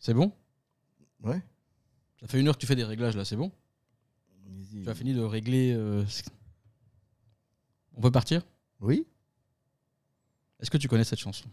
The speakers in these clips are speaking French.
C'est bon? Ouais. Ça fait une heure que tu fais des réglages là, c'est bon? Tu as fini de régler. euh, ce- On peut partir? Oui. Est-ce que tu connais cette chanson?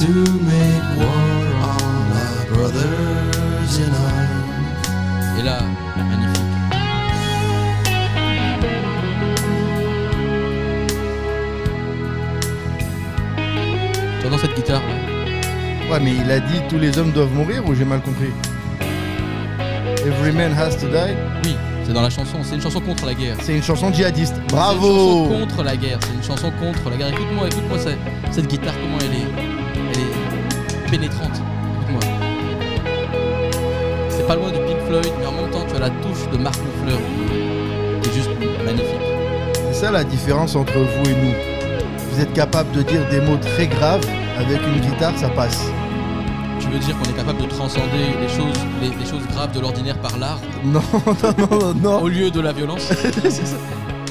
To make war on our brothers in arms. Et là, magnifique. Tu entends cette guitare là Ouais, mais il a dit tous les hommes doivent mourir ou j'ai mal compris? Every man has to die? Oui, c'est dans la chanson. C'est une chanson contre la guerre. C'est une chanson djihadiste. C'est une Bravo chanson contre la guerre. C'est une chanson contre la guerre. Écoute-moi, écoute-moi cette, cette guitare, comment elle est pénétrante. Écoute-moi. C'est pas loin du Pink Floyd, mais en même temps, tu as la touche de Mark Knopfler qui est juste magnifique. C'est ça la différence entre vous et nous. Vous êtes capable de dire des mots très graves, avec une guitare ça passe. Tu veux dire qu'on est capable de transcender les choses, les, les choses graves de l'ordinaire par l'art? Non, non, non, non. au lieu de la violence? Ça.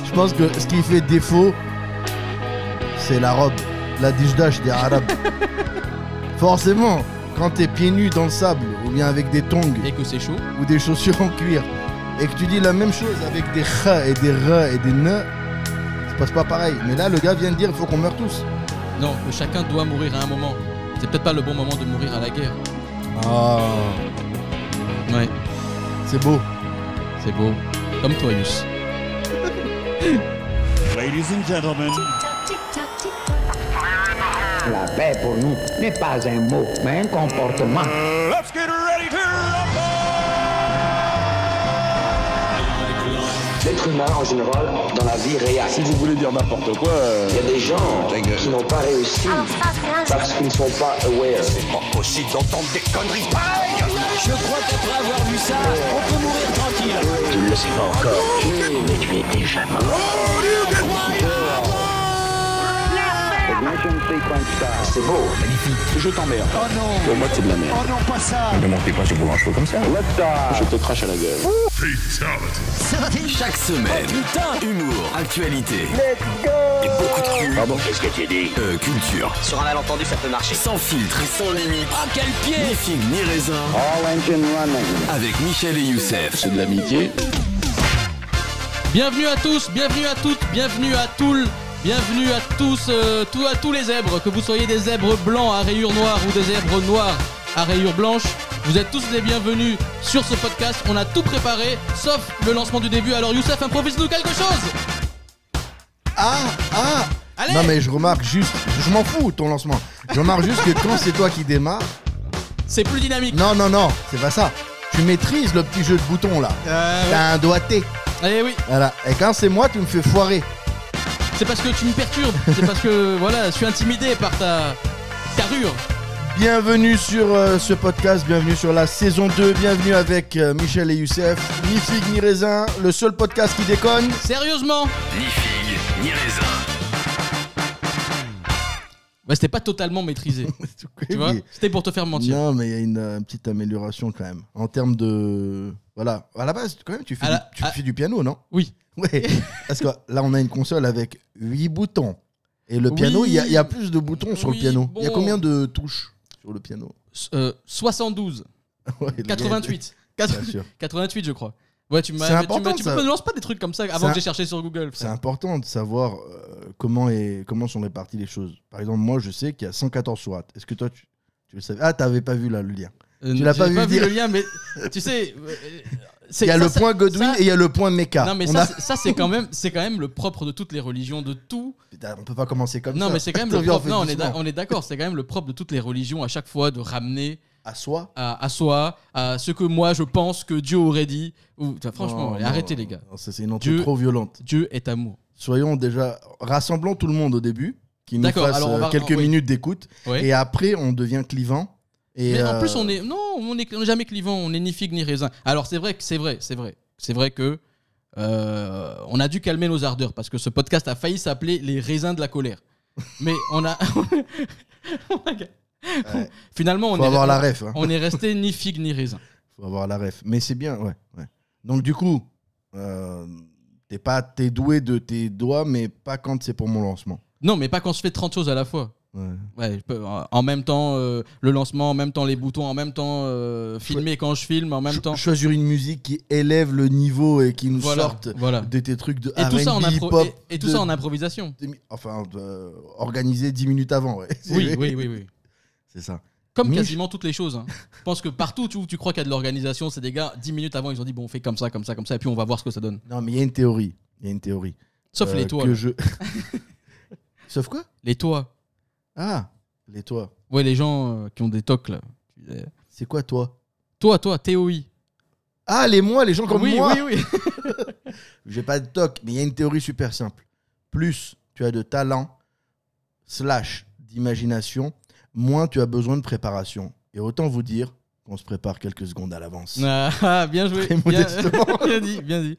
Je pense que ce qui fait défaut, c'est la robe, la dijdash des arabes. Forcément, quand t'es pieds nus dans le sable, ou bien avec des tongs, et que c'est chaud. ou des chaussures en cuir, et que tu dis la même chose avec des kha et des ra et des ne, ça passe pas pareil. Mais là, le gars vient de dire il faut qu'on meure tous. Non, que chacun doit mourir à un moment. C'est peut-être pas le bon moment de mourir à la guerre. Ah, Ouais, c'est beau. c'est beau. Comme toi, Yus. Ladies and gentlemen, La paix pour nous n'est pas un mot, mais un comportement. let's get ready to L'être humain, en général, dans la vie réelle. Si vous voulez dire n'importe quoi, il y a des gens qui n'ont pas réussi parce qu'ils ne sont pas aware. C'est pas possible d'entendre des conneries pareilles Je crois qu'après avoir vu ça, on peut mourir tranquille. Tu ne le sais pas encore, mais tu es déjà sequence start. C'est beau, magnifique. Je t'emmerde. Oh non Pour moi, c'est de la merde. Oh non, pas ça Ne montez pas sur vos manches comme ça. Let's. Je te crache à la gueule. Chaque semaine, humour, actualité. Et beaucoup de cul. Pardon, qu'est-ce que tu dis Euh, culture. Sur un malentendu, ça peut marcher. Sans filtre et sans limite. Ah, quel pied Ni figue ni raisin. All engine running. Avec Michel et Youssef. C'est de l'amitié. Bienvenue à tous, bienvenue à toutes, bienvenue à tous, bienvenue à tous, euh, tout- à tous les zèbres, que vous soyez des zèbres blancs à rayures noires ou des zèbres noirs à rayures blanches. Vous êtes tous les bienvenus sur ce podcast. On a tout préparé, sauf le lancement du début. Alors Youssef, improvise-nous quelque chose Ah, ah Allez Non mais je remarque juste, je m'en fous de ton lancement. Je remarque juste que quand c'est toi qui démarre, C'est plus dynamique. non non non, c'est pas ça. Tu maîtrises le petit jeu de bouton là. Euh, T'as un doigté. Eh oui, Voilà. Et quand c'est moi, tu me fais foirer. C'est parce que tu me perturbes. C'est parce que, voilà, je suis intimidé par ta carrure. Bienvenue sur euh, ce podcast, bienvenue sur la saison 2, bienvenue avec euh, Michel et Youssef. Ni figue ni raisin, le seul podcast qui déconne. Sérieusement? Ni figue, ni raisin. Bah, c'était pas totalement maîtrisé. tu vois C'était pour te faire mentir. Non, mais il y a une euh, petite amélioration quand même. En termes de. Voilà. À la base, quand même, tu fais, À la- du, tu à- fais du piano, non? Oui. Ouais. Parce que là, on a une console avec 8 boutons. Et le piano, il y, a- il y a plus de boutons sur Oui, le piano. Il y a bon. combien de touches sur le piano? Euh, 72, Ouais, le gars, 88. Bien sûr. 88, je crois. Ouais, tu m'as. Tu important, tu ça. me lances pas des trucs comme ça avant que j'ai cherché sur Google. C'est important de savoir euh, comment, est, comment sont réparties les choses. Par exemple, moi, je sais qu'il y a 114 sourates. Est-ce que toi, tu, tu le savais? Ah, t'avais pas vu là le lien. Euh, tu l'as pas vu le lien, mais tu sais. euh, Il y a ça, le point Godwin et il y a le point Mecca. Non, mais on, ça, a- c'est- quand même, c'est quand même le propre de toutes les religions, de tout. Putain, on peut pas commencer comme non, ça. mais c'est quand même le propre. Non, on est d'accord. C'est quand même le propre de toutes les religions à chaque fois de ramener À soi à, à soi, à ce que moi je pense que Dieu aurait dit. Ou, enfin, franchement, Non, allez, non, arrêtez les gars. non, ça, C'est une entrée Dieu- trop violente. Dieu est amour. Soyons déjà. Rassemblons tout le monde au début, qui nous D'accord, fasse alors on euh, va- quelques oui. minutes d'écoute. Ouais. Et après, on devient clivant. Et Mais en euh, plus, on est non, on est, on est jamais clivant, on est ni figue ni raisin. Alors c'est vrai que c'est vrai, c'est vrai, c'est vrai que euh, on a dû calmer nos ardeurs parce que ce podcast a failli s'appeler les raisins de la colère. Mais on a, on a- Ouais. finalement on Faut est, avoir la ref. hein. on est resté ni figue ni raisin. Faut avoir la ref. Mais c'est bien, ouais. ouais. Donc du coup, euh, t'es pas t'es doué de tes doigts, mais pas quand c'est pour mon lancement. Non, mais pas quand on se fait 30 choses à la fois. Ouais. Ouais, je peux- en en même temps euh, le lancement, en même temps les boutons, en même temps euh, filmer quand je filme, en même Cho- temps. Choisir une musique qui élève le niveau et qui nous Voilà, sorte voilà. de tes trucs de Et tout ça en R&B, impro- et, et tout de- ça en improvisation. Enfin, euh, organisé 10 minutes avant, ouais. Oui, oui, oui, oui. C'est ça. Comme Mich- quasiment toutes les choses. hein. Je pense que partout où tu crois qu'il y a de l'organisation, c'est des gars, 10 minutes avant, ils ont dit bon, on fait comme ça, comme ça, comme ça, et puis on va voir ce que ça donne. Non, mais il y a une théorie. Il y a une théorie. Sauf Euh, les toits. que je... Sauf quoi? Les toits. Ah, les toits. Ouais, les gens euh, qui ont des tocs là. C'est quoi toi? Toi, toi, TOI. Ah, les moi, les gens comme oui, moi oui, oui. J'ai pas de toc, mais il y a une théorie super simple. Plus tu as de talent, slash d'imagination, moins tu as besoin de préparation. Et autant vous dire qu'on se prépare quelques secondes à l'avance. Ah, bien joué. Très bien, modestement. bien dit, bien dit.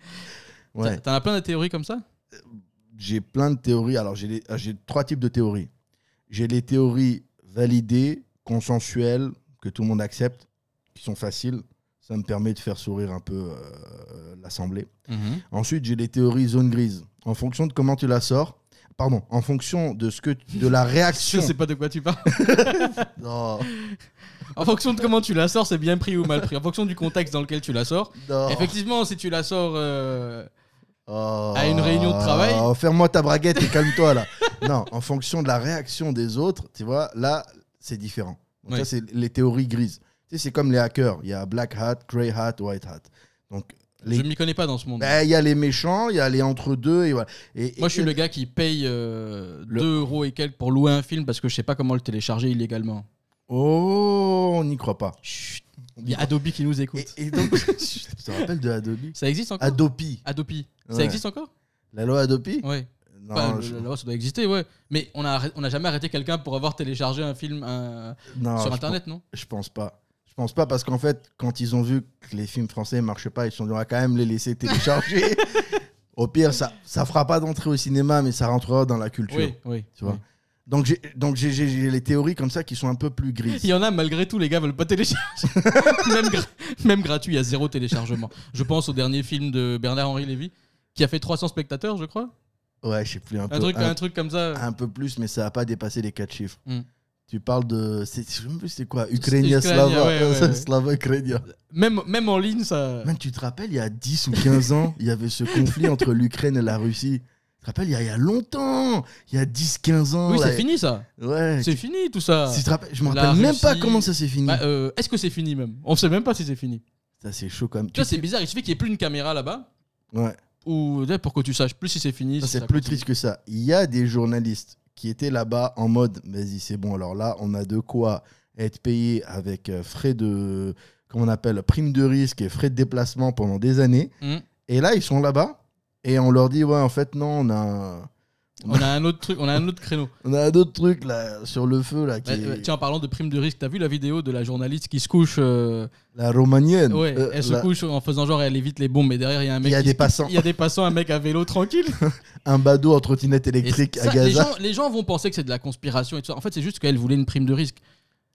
Ouais. T'en as plein de théories comme ça? J'ai plein de théories. Alors, j'ai ah, trois types de théories. J'ai les théories validées, consensuelles, que tout le monde accepte, qui sont faciles. Ça me permet de faire sourire un peu euh, l'Assemblée. Ensuite, j'ai les théories zone grise. En fonction de comment tu la sors, pardon, en fonction de ce que de la Je réaction. sais pas de quoi tu parles. Non, En fonction de comment tu la sors, c'est bien pris ou mal pris. En fonction du contexte dans lequel tu la sors. non. Effectivement, si tu la sors. euh, Oh. à une réunion de travail. Oh, Ferme-moi ta braguette et calme-toi là. non, en fonction de la réaction des autres, tu vois, là, c'est différent. Donc ça, c'est les théories grises. Tu sais, c'est comme les hackers. Il y a black hat, grey hat, white hat. Donc, les- Je m'y connais pas dans ce monde. Ben, il y a les méchants, il y a les entre-deux. Et voilà. Et, Moi, je suis le gars qui paye euh, Le- 2 euros et quelques pour louer un film parce que je sais pas comment le télécharger illégalement. Oh, on n'y croit pas. Chut. Il y a Adobe qui nous écoute. Et, et donc, tu te rappelles de Adobe Ça existe encore Adobe. Adobe. Ça existe encore La loi Adobe. Non, je- le- la loi, ça doit exister, ouais. Mais on a, arrêt- on a jamais arrêté quelqu'un pour avoir téléchargé un film un- non, sur internet, non? Je pense pas. Je pense pas parce qu'en fait, quand ils ont vu que les films français marchaient pas, ils se sont dit on va quand même les laisser télécharger. Au pire, ça ça fera pas d'entrée au cinéma, mais ça rentrera dans la culture. Oui, oui. Tu vois. oui. Donc j'ai donc j'ai- les théories comme ça qui sont un peu plus grises. Il y en a malgré tout, les gars veulent pas télécharger. même, gra- même gratuit, il y a zéro téléchargement. Je pense au dernier film de Bernard-Henri Lévy qui a fait 300 spectateurs, je crois. Ouais, je sais plus un, peu truc, un, un truc comme ça. un peu plus, mais ça a pas dépassé les quatre chiffres. Hmm. Tu parles de je sais même plus c'est quoi Ukrainia Ukrainia, Slava ouais, ouais, ouais. Slava. Même, même en ligne, ça. Man, tu te rappelles, il y a 10 ou 15 ans, il y avait ce conflit entre l'Ukraine et la Russie. Tu te rappelles, il y a, il y a longtemps, il y a 10-15 ans. Oui, c'est fini ça. Ouais. C'est fini tout ça. Si tu te rappelles, je me rappelle même pas comment ça s'est fini. Bah, euh, Est-ce que c'est fini même? On sait même pas si c'est fini. Ça, c'est chaud quand même. Tu vois, c'est bizarre. Il suffit qu'il n'y ait plus une caméra là-bas Ouais, ou sais, pour que tu saches plus si c'est fini. ça, si c'est plus triste que ça. Il y a des journalistes qui étaient là-bas en mode vas-y, c'est bon, alors là, on a de quoi être payé avec euh, frais de. Comment on appelle Prime de risque et frais de déplacement pendant des années. Hmm. Et là, ils sont là-bas et on leur dit ouais, en fait, non, on a. On a un autre truc, on a un autre créneau. On a d'autres trucs là sur le feu là qui Bah, est- euh, tiens, en parlant de prime de risque, t'as vu la vidéo de la journaliste qui se couche euh, la romanienne. Ouais, Euh, elle se la- couche en faisant genre elle évite les bombes, mais derrière il y a un mec. Il y a qui des passants. Il y a des passants, un mec à vélo tranquille. Un badaud en trottinette Et électrique ça, à les, Gaza. gens, les gens vont penser que c'est de la conspiration et tout ça. En fait, c'est juste qu'elle voulait une prime de risque.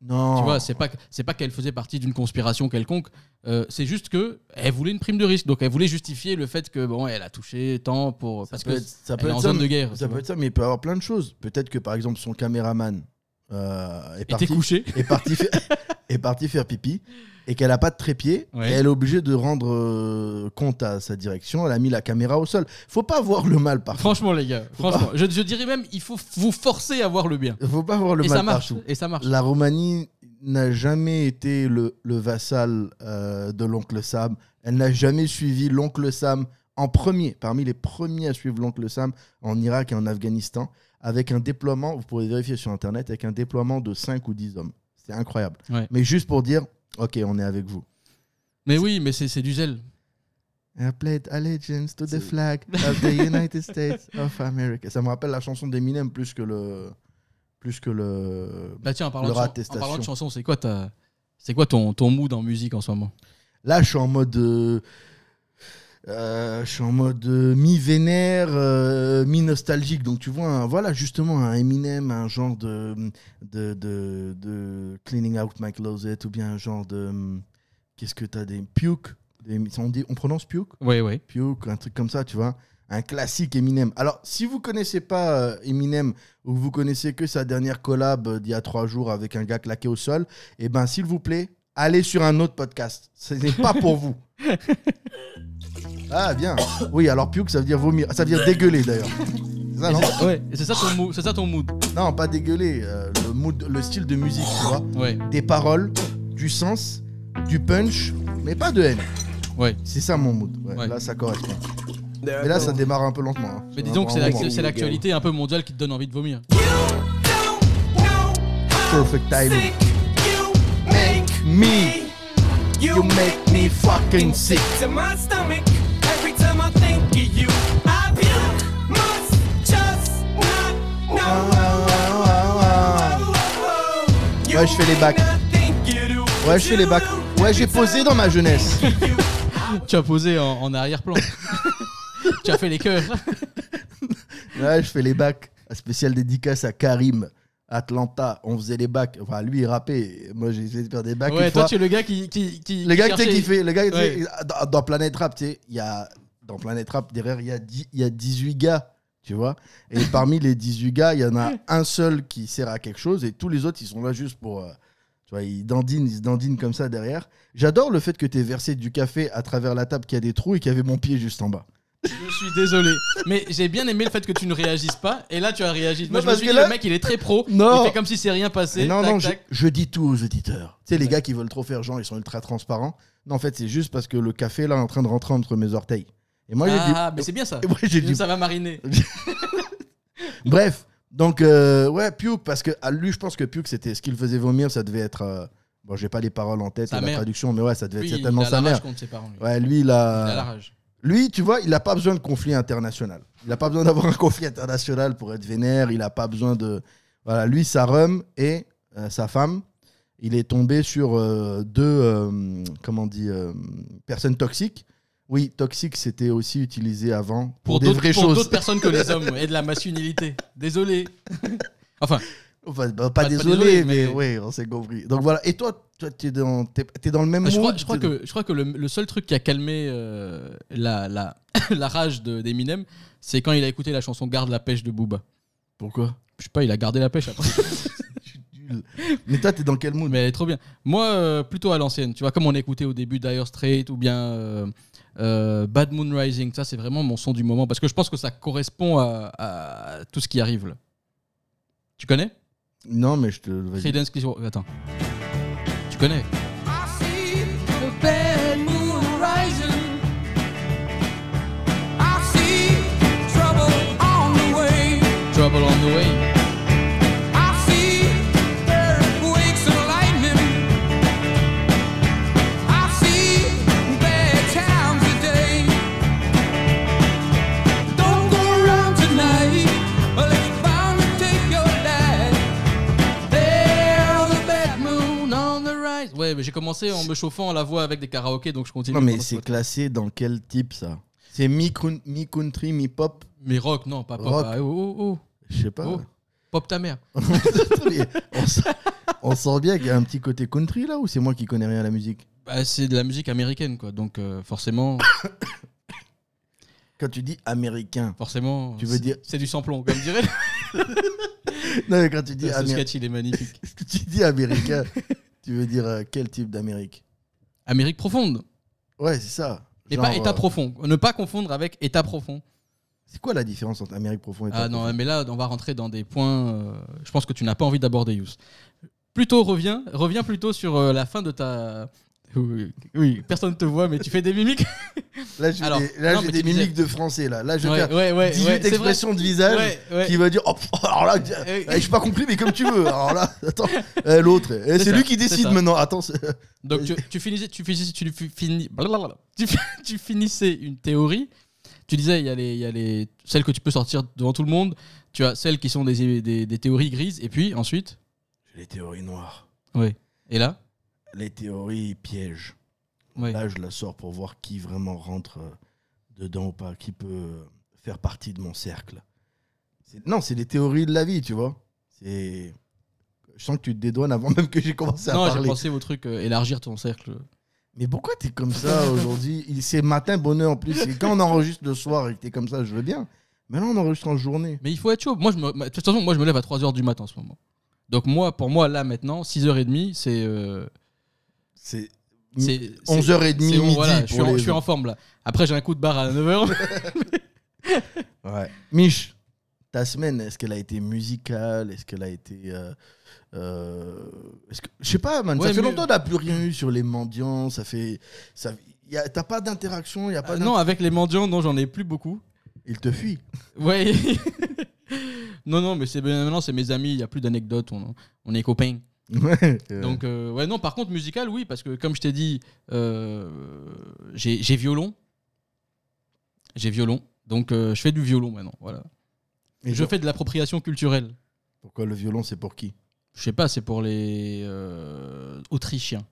Non. Tu vois, c'est pas c'est pas qu'elle faisait partie d'une conspiration quelconque. Euh, c'est juste que elle voulait une prime de risque. Donc elle voulait justifier le fait que bon, elle a touché tant pour ça parce peut que être, ça elle peut est être en ça, zone de mais- guerre. Ça peut vois. être ça, mais il peut y avoir plein de choses. Peut-être que par exemple son caméraman euh, est, parti, couché. est, parti faire, est parti faire pipi et qu'elle a pas de trépied Ouais. et elle est obligée de rendre euh, compte à sa direction. Elle a mis la caméra au sol. Faut pas voir le mal partout. Franchement, les gars, franchement, je, je dirais même, il faut vous forcer à voir le bien. Faut pas voir le et mal ça marche. partout. Et ça marche. La Roumanie n'a jamais été le, le vassal euh, de l'oncle Sam. Elle n'a jamais suivi l'oncle Sam en premier, parmi les premiers à suivre l'oncle Sam en Irak et en Afghanistan, avec un déploiement, vous pourrez vérifier sur Internet, avec un déploiement de 5 ou 10 hommes. C'est incroyable. Ouais. Mais juste pour dire, ok, on est avec vous. Mais oui, mais c'est c'est du zèle. I pledge allegiance to the flag of the United States of America. Ça me rappelle la chanson d'Eminem plus que le, plus que le. Bah tiens, en parlant, de, chan- en attestation. parlant de chansons, c'est quoi ta... C'est quoi ton, ton mood en musique en ce moment? Là, je suis en mode. euh, euh, je suis en mode euh, mi-vénère, euh, mi-nostalgique. Donc, tu vois, un- voilà, justement, un Eminem, un genre de, de, de, de Cleaning Out My Closet, ou bien un genre de. hum, Qu'est-ce que t'as des. Puke des- on, dit, on prononce Puke? Ouais, ouais. Puke, un truc comme ça, tu vois. Un classique Eminem. Alors, si vous connaissez pas Eminem ou vous connaissez que sa dernière collab d'il y a trois jours avec un gars claqué au sol, eh ben, s'il vous plaît, allez sur un autre podcast. Ce n'est pas pour vous. Ah, bien. Oui, alors Puke, ça veut dire vomir. Ça veut dire dégueuler d'ailleurs. C'est ça, non ouais, et c'est ça, ton mood- c'est ça ton mood. Non, pas dégueuler. euh, le, mood, le style de musique, tu vois. Ouais, Des paroles, du sens, du punch, mais pas de haine. ouais. C'est ça mon mood. Ouais, Ouais. Là, ça correspond. Mais là, ça démarre un peu lentement. hein. Mais disons que c'est Vraiment, l'actu- c'est l'actualité un peu mondiale qui te donne envie de vomir. Perfect timing. Me. You make me fucking sick. to my stomach every time I think of you. I puke, must just not know. Ouais, je fais les bacs. Ouais, je fais les bacs. Ouais, j'ai posé dans ma jeunesse. Tu as posé en, en arrière-plan. tu as fait les cœurs. Ouais, je fais les bacs. Un spécial dédicace à Karim. Atlanta, on faisait les bacs. Enfin, lui, il rappait. Moi, j'ai essayé de faire des bacs. Ouais, une toi, fois. tu es le gars qui. qui, qui Le gars qui kiffé. Le gars, Ouais. dans, dans Planet Rap, tu sais, il y a. Dans Planet Rap, derrière, il y, a 10 il y a 18 gars. Tu vois Et parmi les 18 gars, il y en a un seul qui sert à quelque chose et tous les autres, ils sont là juste pour. euh, tu vois, ils dandinent, ils se dandinent comme ça derrière. J'adore le fait que tu aies versé du café à travers la table qui a des trous et qu'il y avait mon pied juste en bas. Je suis désolé. Mais j'ai bien aimé le fait que tu ne réagisses pas. Et là, tu as réagi. Moi, Non, je me parce suis que dit, là- le mec, il est très pro. Non. Il fait comme si c'est rien passé. Non, tac, non, je, tac. je dis tout aux auditeurs. Tu sais, les gars qui veulent trop faire genre, ils sont ultra transparents. Non, en fait, c'est juste parce que le café, là, est en train de rentrer entre mes orteils. Et moi, j'ai dit. Ah, mais c'est bien ça. Et moi, j'ai dit. Ça va mariner. Bref, donc, euh, ouais, Puke, parce que à lui, je pense que Puke, c'était ce qu'il faisait vomir, ça devait être. euh, bon, j'ai pas les paroles en tête Sa et la mère. traduction, mais ouais, ça devait Lui, être il certainement a sa la rage mère. contre ses parents. lui. Ouais, lui, il Il a. a la rage. Lui, tu vois, il n'a pas besoin de conflit international. Il n'a pas besoin d'avoir un conflit international pour être vénère. Il n'a pas besoin de. Voilà, lui, sa rhum et euh, sa femme, il est tombé sur euh, deux, euh, comment on dit, personnes toxiques. Oui, toxique, c'était aussi utilisé avant pour, Pour des d'autres vraies pour choses. d'autres personnes que les hommes et de la masculinité. Désolé. Enfin, Enfin, bah, pas, Pas- pas désolé, mais, mais- oui, on s'est compris. Donc voilà. Et toi, toi, t'es dans, t'es dans le même je crois, je crois que, je crois que le, le seul truc qui a calmé euh, la, la, la rage de- d'Eminem, c'est quand il a écouté la chanson Garde la pêche de Booba. Pourquoi? Je sais pas, il a gardé la pêche après. Mais toi, t'es dans quel mood? Mais elle est trop bien. Moi, euh, plutôt à l'ancienne. Tu vois, comme on écoutait au début Dire Straits ou bien euh, euh, Bad Moon Rising. Ça, c'est vraiment mon son du moment parce que je pense que ça correspond à, à tout ce qui arrive là. Tu connais? Non, mais je te. Creedence Clearwater- Attends. Tu connais? Trouble on the way. Ouais, mais j'ai commencé en me chauffant la voix avec des karaokés, donc je continue. Non, mais c'est ce- classé dans quel type ça? C'est mi-country, mi-pop Mais rock, non, pas pop. Rock. Ah, oh, oh, oh. Je sais pas. Oh. Pop ta mère. On, sent, on sent bien qu'il y a un petit côté country là ou c'est moi qui connais rien à la musique? Bah, c'est de la musique américaine, quoi. Donc, euh, forcément, Quand tu dis américain, forcément. Tu veux dire- C'est du samplon, comme dirait. non, mais quand tu dis, Ce Amé- sketch, il est magnifique. tu dis américain, tu veux dire euh, quel type d'Amérique? Amérique profonde. Ouais, c'est ça. Mais Genre, pas état euh, profond. Ne pas confondre avec état profond. C'est quoi la différence entre Amérique profonde et Ah État non, profond? mais là, on va rentrer dans des points. euh, je pense que tu n'as pas envie d'aborder, Yous. Plutôt, reviens, reviens plutôt sur euh, la fin de ta. Oui, oui, personne ne te voit, mais tu fais des mimiques. Là, j'ai Alors, des, là, non, j'ai mais des tu disais- mimiques de français là. Là, je vais Ouais, faire ouais, ouais, 18 ouais, c'est vrai. expressions de visage Ouais, ouais. qui va dire oh, pff, alors là, Eh, eh, je pas compris mais comme tu veux. Alors là, attends, eh, l'autre, eh, c'est ça, lui qui c'est décide ça. maintenant. Attends, c'est- Donc tu, tu finissais, tu finissais, tu, finis, blablabla. tu, fi- tu finissais une théorie. tu disais, il y, a les- il y a les celles que tu peux sortir devant tout le monde. Tu as celles qui sont des, des, des théories grises. Et puis ensuite, Les théories noires. oui. Et là, Les théories pièges. oui. Là, je la sors pour voir qui vraiment rentre euh, dedans ou pas, qui peut euh, faire partie de mon cercle. Non, c'est les théories de la vie, tu vois. C'est. Je sens que tu te dédouanes avant même que j'ai commencé à Non, j'ai parler. pensé au truc euh, élargir ton cercle. Mais pourquoi t'es comme ça aujourd'hui? C'est matin bonheur en plus. Et quand on enregistre le soir et que t'es comme ça, je veux bien. Mais là, on enregistre en journée. Mais il faut être chaud. Moi, je me... de toute façon, moi, je me lève à 3h du matin en ce moment. Donc, moi, pour moi, là, maintenant, 6h30, c'est. euh, C'est c'est 11h30 c'est- midi. voilà, je, suis en, les je suis en forme là. Après, j'ai un coup de barre à 9h. Ouais. Mich, ta semaine, est-ce qu'elle a été musicale? Est-ce qu'elle a été. euh, euh, est-ce que... Je sais pas, man. Ouais, ça fait longtemps qu'on n'a plus rien eu sur les mendiants. Ça fait. Ça... y a- T'as pas d'interaction, il a pas d'int- non, avec les mendiants, non, j'en ai plus beaucoup. Il te fuit. Ouais. non, non, mais c'est maintenant, c'est mes amis, il n'y a plus d'anecdotes, on, on est copains. Donc, euh, ouais, non, par contre, musical, oui, parce que comme je t'ai dit, euh, j'ai violon. J'ai violon. Donc, euh, je fais du violon maintenant. Voilà. Et je genre, fais de l'appropriation culturelle. Pourquoi le violon, c'est pour qui? Je sais pas, c'est pour les euh, Autrichiens.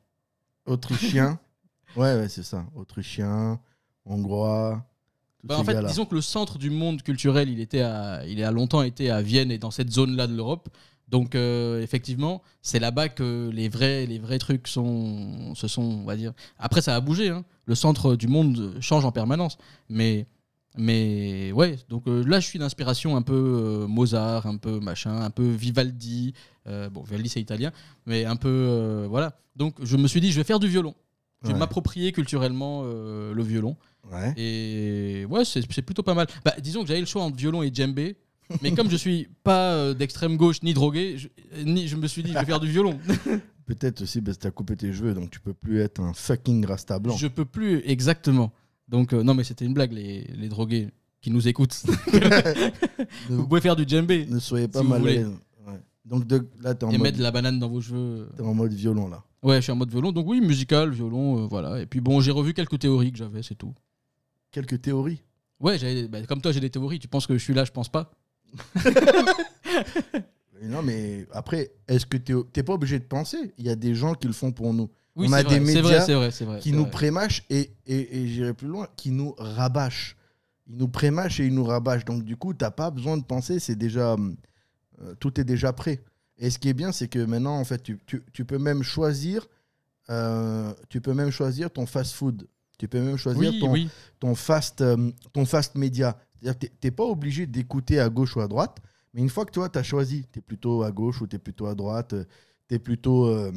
Autrichien Ouais, ouais, c'est ça. Autrichien, hongrois. Bah, en fait, disons que le centre du monde culturel, il, était à, il a longtemps été à Vienne et dans cette zone-là de l'Europe. Donc, euh, effectivement, c'est là-bas que les vrais, les vrais trucs sont, se sont, on va dire. Après, ça a bougé. hein. Le centre du monde change en permanence. Mais, mais ouais, donc euh, là, je suis d'inspiration un peu euh, Mozart, un peu machin, un peu Vivaldi. Bon, Vivaldi, c'est italien. Mais un peu. voilà. Donc, je me suis dit, je vais faire du violon. Je vais Ouais. m'approprier culturellement le violon. Ouais. Et ouais, c'est c'est plutôt pas mal. Bah, disons que j'avais le choix entre violon et djembé. Mais comme je suis pas euh, d'extrême gauche ni drogué, je, ni, je me suis dit, je vais faire du violon. Peut-être aussi parce que t'as coupé tes cheveux, donc tu peux plus être un fucking rasta blanc. je peux plus exactement. Donc, euh, non, mais c'était une blague, les, les drogués qui nous écoutent. Vous pouvez faire du djembé ne soyez pas si mal à voulez. l'aise. Ouais. Donc de- là, t'es en, et mode- mettre de la banane dans vos cheveux. t'es en mode violon, là. Ouais, je suis en mode violon. Donc, oui, musical, violon, euh, voilà. Et puis, bon, j'ai revu quelques théories que j'avais, c'est tout. Quelques théories? Ouais, j'avais- bah, comme toi, j'ai des théories. Tu penses que je suis là, je pense pas. Non, mais après, est-ce que t'es t'es pas obligé de penser? Il y a des gens qui le font pour nous. Oui, On a vrai, des c'est vrai, médias c'est vrai, c'est vrai. qui nous vrai. prémâchent et, et, et j'irai plus loin, qui nous rabâchent. Ils nous prémâchent et ils nous rabâchent. Donc du coup, t'as pas besoin de penser, c'est déjà euh, tout est déjà prêt. Et ce qui est bien, c'est que maintenant, en fait, tu, tu- tu peux même choisir, euh, tu peux même choisir ton fast-food. Tu peux même choisir Oui, ton, oui. ton fast, euh, ton fast média. C'est-à-dire que t'es- t'es pas obligé d'écouter à gauche ou à droite, mais une fois que toi, tu as choisi, tu es plutôt à gauche ou tu es plutôt à droite, tu es plutôt euh,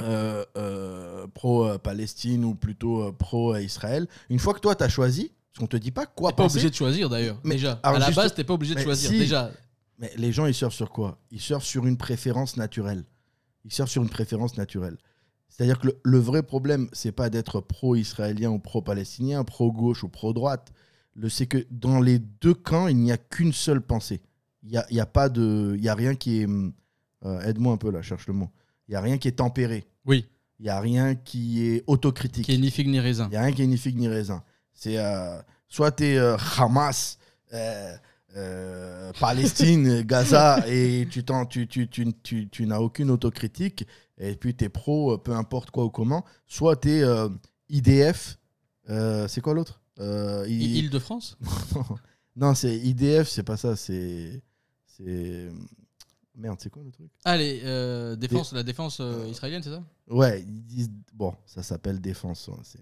euh, euh, pro-Palestine ou plutôt euh, pro-Israël, une fois que toi, tu as choisi, parce qu'on te dit pas quoi T'es pas penser, obligé de choisir d'ailleurs. Mais- Déjà, à la juste- base, t'es pas obligé de choisir. si. Déjà, mais les gens, ils surfent sur quoi? Ils surfent sur une préférence naturelle. Ils surfent sur une préférence naturelle. C'est-à-dire que le, le vrai problème, c'est pas d'être pro-israélien ou pro-palestinien, pro-gauche ou pro-droite. Le- C'est que dans les deux camps, il n'y a qu'une seule pensée. Il n'y a, y a pas de. Il y a rien qui est. hum, euh, Aide-moi un peu là, cherche le mot. Il n'y a rien qui est tempéré. oui, Il n'y a rien qui est autocritique. qui est ni figue ni raisin. Il n'y a rien qui est ni figue ni raisin. C'est euh, soit tu es Hamas, euh, euh, Palestine, Gaza, et tu, t'en- tu, tu, tu, tu, tu n'as aucune autocritique, et puis tu es pro, peu importe quoi ou comment. Soit tu es IDF, c'est quoi l'autre? Euh, I- I- Île-de-France Non, c'est IDF, c'est pas ça, c'est. c'est Merde, c'est quoi le truc? Allez, euh, défense, la défense euh, israélienne, c'est ça? Ouais, ils disent. Bon, ça s'appelle défense. ouais, c'est.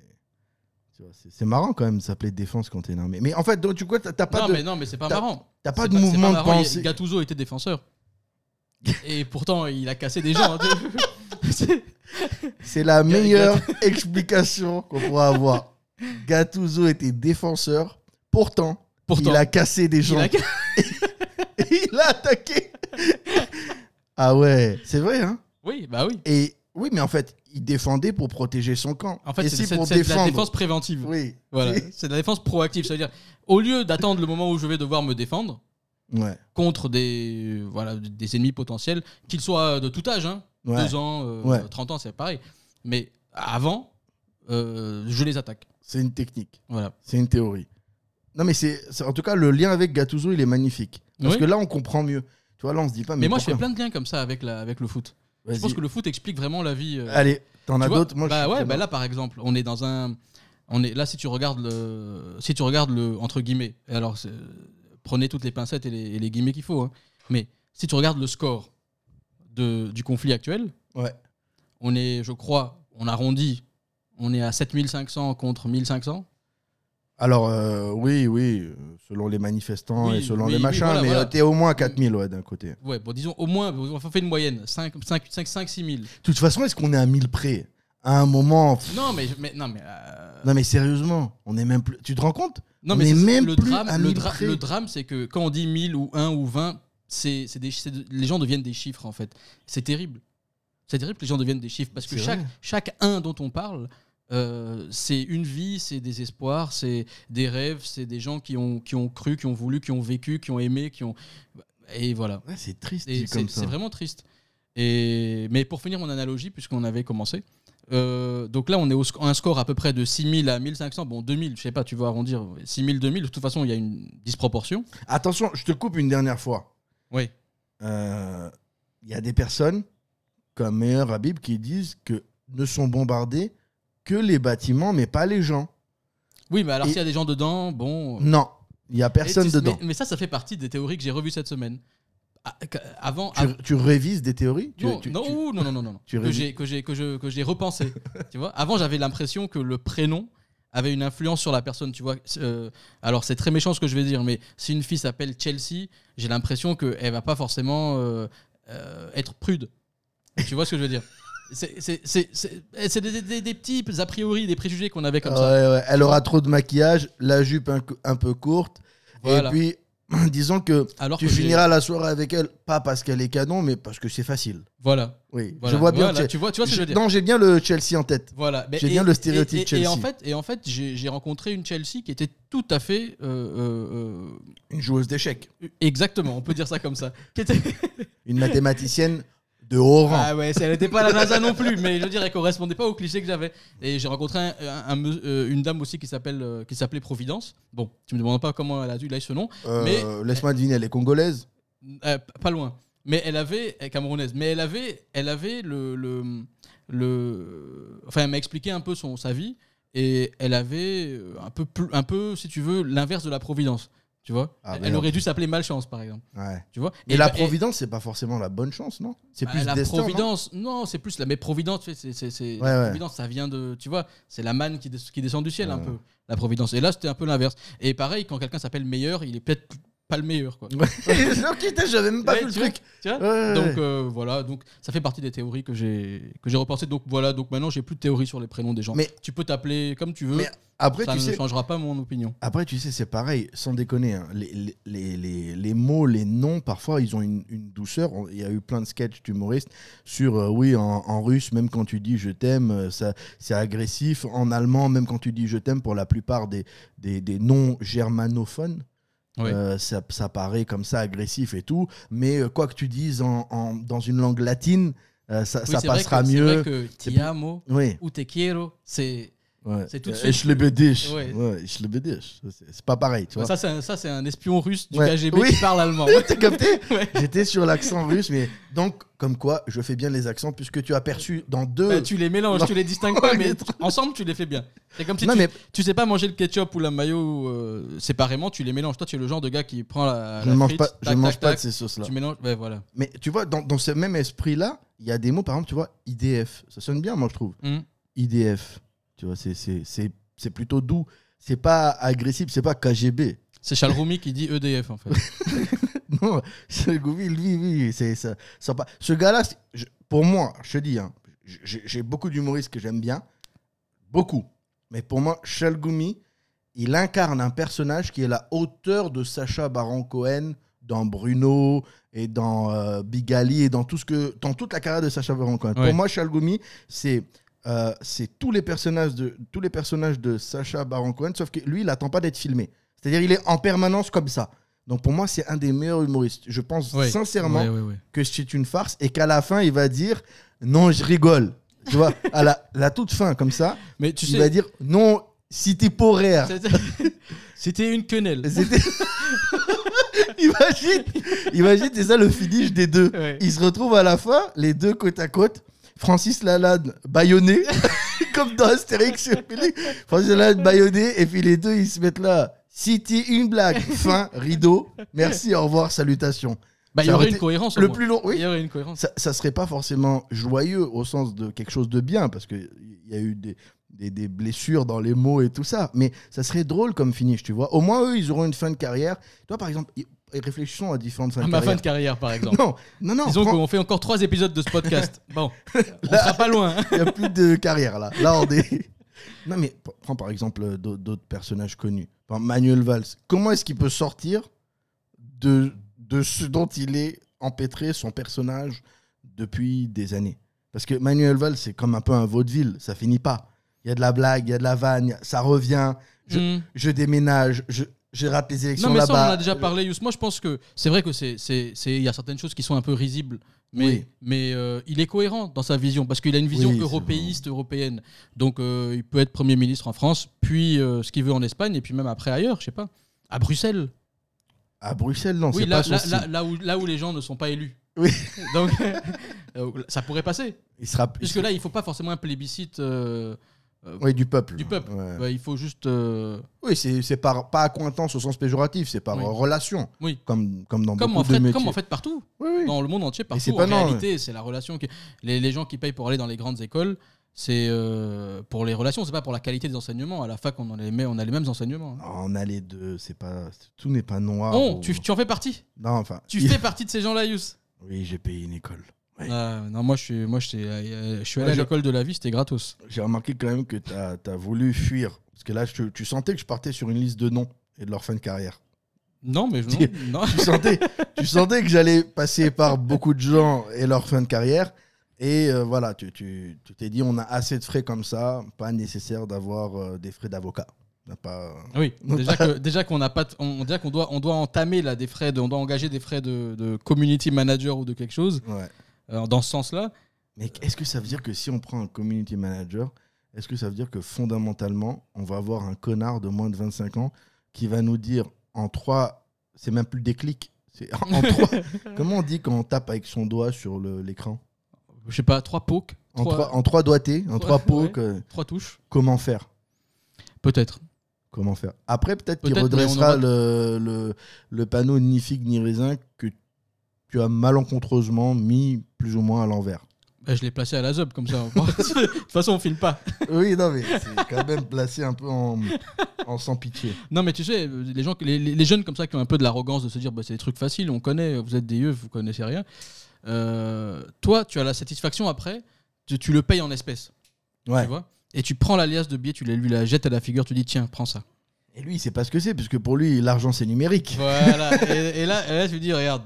tu vois, C'est c'est marrant quand même de s'appeler défense quand t'es une armée. Mais en fait, donc, tu vois, t'as t'as pas Non, de. mais non, mais c'est pas t'as- marrant. T'as pas C'est de c'est mouvement de marrant, il- pensée. Gattuso était défenseur. Et pourtant, il a cassé des gens. hein. C'est- C'est la meilleure explication qu'on pourra avoir. Gattuso était défenseur, pourtant, pourtant, il a cassé des il gens. il a attaqué. ah ouais, c'est vrai, hein Oui, bah oui. Et oui, mais en fait, il défendait pour protéger son camp. En fait, c'est si de la défense préventive. Oui. Voilà, c'est de la défense proactive. C'est-à-dire, au lieu d'attendre le moment où je vais devoir me défendre Ouais. contre des, voilà, des ennemis potentiels, qu'ils soient de tout âge, hein, Ouais. 2 ans, euh, Ouais. 30 ans, c'est pareil. Mais avant, euh, je les attaque. C'est une technique. Voilà. C'est une théorie. Non, mais c'est en tout cas le lien avec Gattuso, il est magnifique. Parce Oui. que là, on comprend mieux. Tu vois, là, on se dit pas. Mais, Mais, moi, je fais plein de liens comme ça avec, la, avec le foot. Je pense que le foot explique vraiment la vie. euh, Allez, t'en as d'autres? Moi, bah ouais, bah là par exemple, on est dans un, on est là si tu regardes le, si tu regardes le entre guillemets. et Alors prenez toutes les pincettes et les, et les guillemets qu'il faut. hein. Mais si tu regardes le score de, du conflit actuel, Ouais. on est, je crois, on arrondit, on est à 7500 contre 1500. Alors, euh, oui, oui, selon les manifestants Oui, et selon oui, les oui, machins, voilà, mais voilà. euh, t'es au moins à 4000 ouais, d'un côté. Ouais, bon disons au moins, on fait une moyenne, 5, 5, 5, 5 6 000. De toute façon, est-ce qu'on est à 1000 près? À un moment. pff, Non mais, mais non mais. euh, Non, mais sérieusement, on est même plus. Tu te rends compte? Non, On mais est c'est- même le plus drame, à le, 1000 dra- près. le drame, c'est que quand on dit 1000 ou 1 ou 20, c'est, c'est des, c'est de- les gens deviennent des chiffres en fait. C'est terrible. C'est terrible que les gens deviennent des chiffres parce que chaque 1 dont on parle, euh, c'est une vie, c'est des espoirs, c'est des rêves, c'est des gens qui ont, qui ont cru, qui ont voulu, qui ont vécu, qui ont aimé, qui ont. Et voilà. Ouais, c'est triste dit c'est comme ça. c'est vraiment triste. Et, mais pour finir mon analogie, puisqu'on avait commencé, euh, donc là on est au sc- un score à peu près de 6000 à 1500, bon 2000, je sais pas, tu veux arrondir 6000, 2000, de toute façon il y a une disproportion. Attention, je te coupe une dernière fois. Oui. Euh, Il y a des personnes, comme Meilleur Habib, qui disent que ne sont bombardés que les bâtiments, mais pas les gens. Oui, mais alors Et- s'il y a des gens dedans, bon. Non, il n'y a personne Et tu- dedans. Mais, mais ça, ça fait partie des théories que j'ai revues cette semaine. Ah, Avant, Tu, tu révises des théories Tu- Non, tu- non, tu- ouh, non, non, non, non. tu que révis- j'ai que j'ai que je que j'ai repensé. tu vois. Avant, j'avais l'impression que le prénom avait une influence sur la personne. Tu vois. Euh, alors, c'est très méchant ce que je vais dire, mais si une fille s'appelle Chelsea, j'ai l'impression qu'elle va pas forcément euh, euh, être prude. Tu vois ce que je veux dire? C'est c'est- des, des- des petits a priori, des préjugés qu'on avait comme ça. Ouais, Elle aura trop de maquillage, la jupe un, un peu courte. Voilà. Et puis, disons que Alors tu que finiras la soirée avec elle, pas parce qu'elle est canon, mais parce que c'est facile. Voilà. Oui, Voilà. je vois bien. Voilà, tu vois- tu vois ce que je veux dire. Non, j'ai bien le Chelsea en tête. Voilà. J'ai et- bien le et- stéréotype et, et Chelsea. en fait, et en fait, j'ai rencontré une Chelsea qui était tout à fait euh, euh, Une joueuse d'échecs, euh, exactement, on peut dire ça comme ça. Qui était- une mathématicienne de haut rang. Ah ouais, elle n'était pas à la NASA non plus, mais je veux dire, elle correspondait pas au cliché que j'avais. Et j'ai rencontré un- un- un me- euh, une dame aussi qui s'appelle euh, qui s'appelait Providence. Bon, tu me demandes pas comment elle a dû là ce nom, Euh, mais Laisse-moi deviner, elle est congolaise? euh, pas loin. Mais elle avait elle est camerounaise, mais elle avait elle avait le le, le- enfin elle m'a expliqué un peu son sa vie et elle avait un peu plus un peu si tu veux l'inverse de la Providence. Tu vois Ah, Elle aurait dû s'appeler Malchance par exemple. Ouais. Tu vois Et, la bah, Providence, c'est pas forcément la bonne chance, non? C'est Bah, plus la destin, Providence, non, c'est plus la. Mais Providence, tu sais, c'est, Ouais, la ouais. Providence, ça vient de. Tu vois, c'est la manne qui, des- qui descend du ciel un peu, la Providence. Et là, c'était un peu l'inverse. Et pareil, quand quelqu'un s'appelle meilleur, il est peut-être pas le meilleur, quoi. Ok, j'avais même pas Ouais, vu le vois, truc. tu vois Ouais, donc euh, voilà, donc ça fait partie des théories que j'ai que j'ai repensées. Donc voilà, donc maintenant j'ai plus de théorie sur les prénoms des gens. Mais- tu peux t'appeler comme tu veux. Mais après, ça tu ne sais, changera pas mon opinion. Après, tu sais, c'est pareil, sans déconner. hein, Les, les, les, les- les mots, les noms, parfois, ils ont une, une douceur. On- Il y a eu plein de sketchs d'humoristes sur, euh, oui, en, en russe, même quand tu dis je t'aime, euh, ça, c'est agressif. En allemand, même quand tu dis je t'aime, pour la plupart des, des, des noms euh, ça, ça paraît comme ça agressif et tout. Mais euh, quoi que tu dises en, en- dans une langue latine, euh, ça, Oui, ça c'est vrai passera que- c'est mieux. vrai que C'est ti plus- amo Oui. ou te quiero, c'est. Ouais. C'est tout de suite. Ouais. Ouais. C'est pas pareil, tu vois. Ça, c'est un, espion russe du. KGB Oui. qui parle allemand. T'as capté. J'étais sur l'accent russe, mais donc, comme quoi, je fais bien les accents, puisque tu as perçu dans deux. Bah, tu les mélanges, Non. tu les distingues pas, mais ensemble tu les fais bien. C'est comme si Non, tu, mais- tu sais pas manger le ketchup ou la mayo euh, séparément, tu les mélanges. Toi, tu es le genre de gars qui prend la. je ne mange pas, je tac, mange tac, pas de ces sauces-là. Tu mélanges, ouais, voilà. Mais tu vois, dans, dans ce même esprit-là, il y a des mots, par exemple, tu vois, IDF. Ça sonne bien, moi, je trouve. Hmm. IDF. Tu vois, c'est- c'est c'est- c'est plutôt doux. C'est pas agressif, c'est pas KGB. C'est Chalroumi qui dit EDF en fait. Non, ce Gouvi, lui, lui, c'est ça. ça pas. Ce gars-là, pour moi, je te dis, hein, j'ai beaucoup d'humoristes que j'aime bien, beaucoup. Mais pour moi, Chalgoumi, il incarne un personnage qui est la hauteur de Sacha Baron Cohen dans Bruno et dans euh, Big Ali et dans tout ce que, dans toute la carrière de Sacha Baron Cohen. Ouais. Pour moi, Chalgoumi, c'est euh, c'est tous les personnages de tous les personnages de Sacha Baron Cohen, sauf que lui, il n'attend pas d'être filmé. C'est-à-dire, il est en permanence comme ça. Donc pour moi, c'est un des meilleurs humoristes. Je pense sincèrement que c'est une farce et qu'à la fin, il va dire non, je rigole. Tu vois, à la, la toute fin, comme ça, Mais tu il sais, va dire non, Cité Porer. C'était- C'était une quenelle. C'était. imagine, imagine, c'est ça le finish des deux. Ouais. Ils se retrouvent à la fin, les deux côte à côte. Francis Lalanne baïonné, comme dans Astérix et. Francis Lalanne baïonné, et puis les deux ils se mettent là. City, une blague, fin, rideau. Merci, au revoir, salutations. Bah, il y aurait une cohérence. Le moins. plus long, oui. Il y aurait une cohérence. Ça, ça serait pas forcément joyeux au sens de quelque chose de bien, parce qu'il y a eu des, des, des blessures dans les mots et tout ça. Mais ça serait drôle comme finish, tu vois. Au moins, eux, ils auront une fin de carrière. Toi, par exemple, réfléchissons à différentes fins À de ma carrière. fin de carrière, par exemple. Non, non, non. Disons prends- qu'on fait encore trois épisodes de ce podcast. Bon, on sera pas loin. hein. Il n'y a plus de carrière là. Là, on est. Non, mais p- prends par exemple euh, d'au- d'autres personnages connus. Par exemple, Manuel Valls. Comment est-ce qu'il peut sortir de, de ce dont il est empêtré, son personnage, depuis des années? Parce que Manuel Valls, c'est comme un peu un vaudeville. Ça finit pas. Il y a de la blague, il y a de la vanne, ça revient. Je, Hmm. je déménage, je, je rate les élections Non, mais ça, on en a déjà parlé, Yous. Moi, je pense que c'est vrai que c'est, il y a certaines choses qui sont un peu risibles, mais, Oui. mais euh, il est cohérent dans sa vision parce qu'il a une vision Oui, européiste, européenne. Donc, euh, il peut être premier ministre en France, puis euh, ce qu'il veut en Espagne, et puis même après ailleurs, je sais pas, à Bruxelles. À Bruxelles, non, oui, c'est là, pas son là, là, là où, là où les gens ne sont pas élus. Oui. Donc, ça pourrait passer. Il sera. Puisque là, il faut pas forcément un plébiscite euh, Oui, du peuple. du peuple. Ouais. Ouais, il faut juste. euh, Oui, c'est par, pas accointance au sens péjoratif, c'est par Oui. relation. Oui. Comme, comme dans Comme beaucoup en, fait, de métiers. comme en fait partout. Oui, oui. dans le monde entier partout. c'est en pas non, réalité, c'est la relation qui les, les gens qui payent pour aller dans les grandes écoles, c'est euh, pour les relations, c'est pas pour la qualité des enseignements. À la fac, on, en a les, mêmes- on a les mêmes enseignements. hein. On a les deux, c'est pas tout n'est pas noir. Oh, ou- tu, tu en fais partie. Non, enfin. Tu il- fais partie de ces gens-là, Yous. Oui, j'ai payé une école. Ah, non, moi je suis, moi je suis, euh, je suis allé Ouais, à l'école de la vie, c'était gratos. J'ai remarqué quand même que tu as, voulu fuir. Parce que là, je- tu sentais que je partais sur une liste de noms et de leur fin de carrière. Non, mais je- Tu- non, non. Tu sentais, tu sentais que j'allais passer par beaucoup de gens et leur fin de carrière. Et euh, voilà, tu tu- tu t'es dit, on a assez de frais comme ça, pas nécessaire d'avoir euh, des frais d'avocat. Pas... Oui, déjà que déjà qu'on pas, on, déjà qu'on doit, on doit entamer là des frais, de, on doit engager des frais de, de community manager ou de quelque chose Ouais. Euh, dans ce sens-là. Mais est-ce que ça veut dire que si on prend un community manager, est-ce que ça veut dire que fondamentalement, on va avoir un connard de moins de 25 ans qui va nous dire en trois, c'est même plus des clics, c'est en, en trois. Comment on dit quand on tape avec son doigt sur l'écran? Je sais pas, trois pokes, en trois, trois, en trois doigtés, en Trois- trois pokes, ouais. euh, trois touches, comment faire? Peut-être. Comment faire? Après, peut-être qu'il redressera aura- le, le, le panneau ni figue ni raisin que tu as malencontreusement mis plus ou moins à l'envers. Bah, je l'ai placé à la zob comme ça. de toute façon, on filme pas. Oui, non, mais c'est quand même placé un peu en, en sans pitié. Non, mais tu sais, les gens, les, jeunes comme ça qui ont un peu de l'arrogance de se dire, bah, c'est des trucs faciles, on connaît, vous êtes des yeux, vous connaissez rien. Euh, toi, tu as la satisfaction après, tu, tu le payes en espèces, Ouais. tu vois, et tu prends l'alias de billets, tu la- lui la jettes à la figure, tu dis, tiens, prends ça. Et lui, il sait pas ce que c'est, puisque pour lui, l'argent, c'est numérique. Voilà. et, et là, et là, tu lui dis, regarde,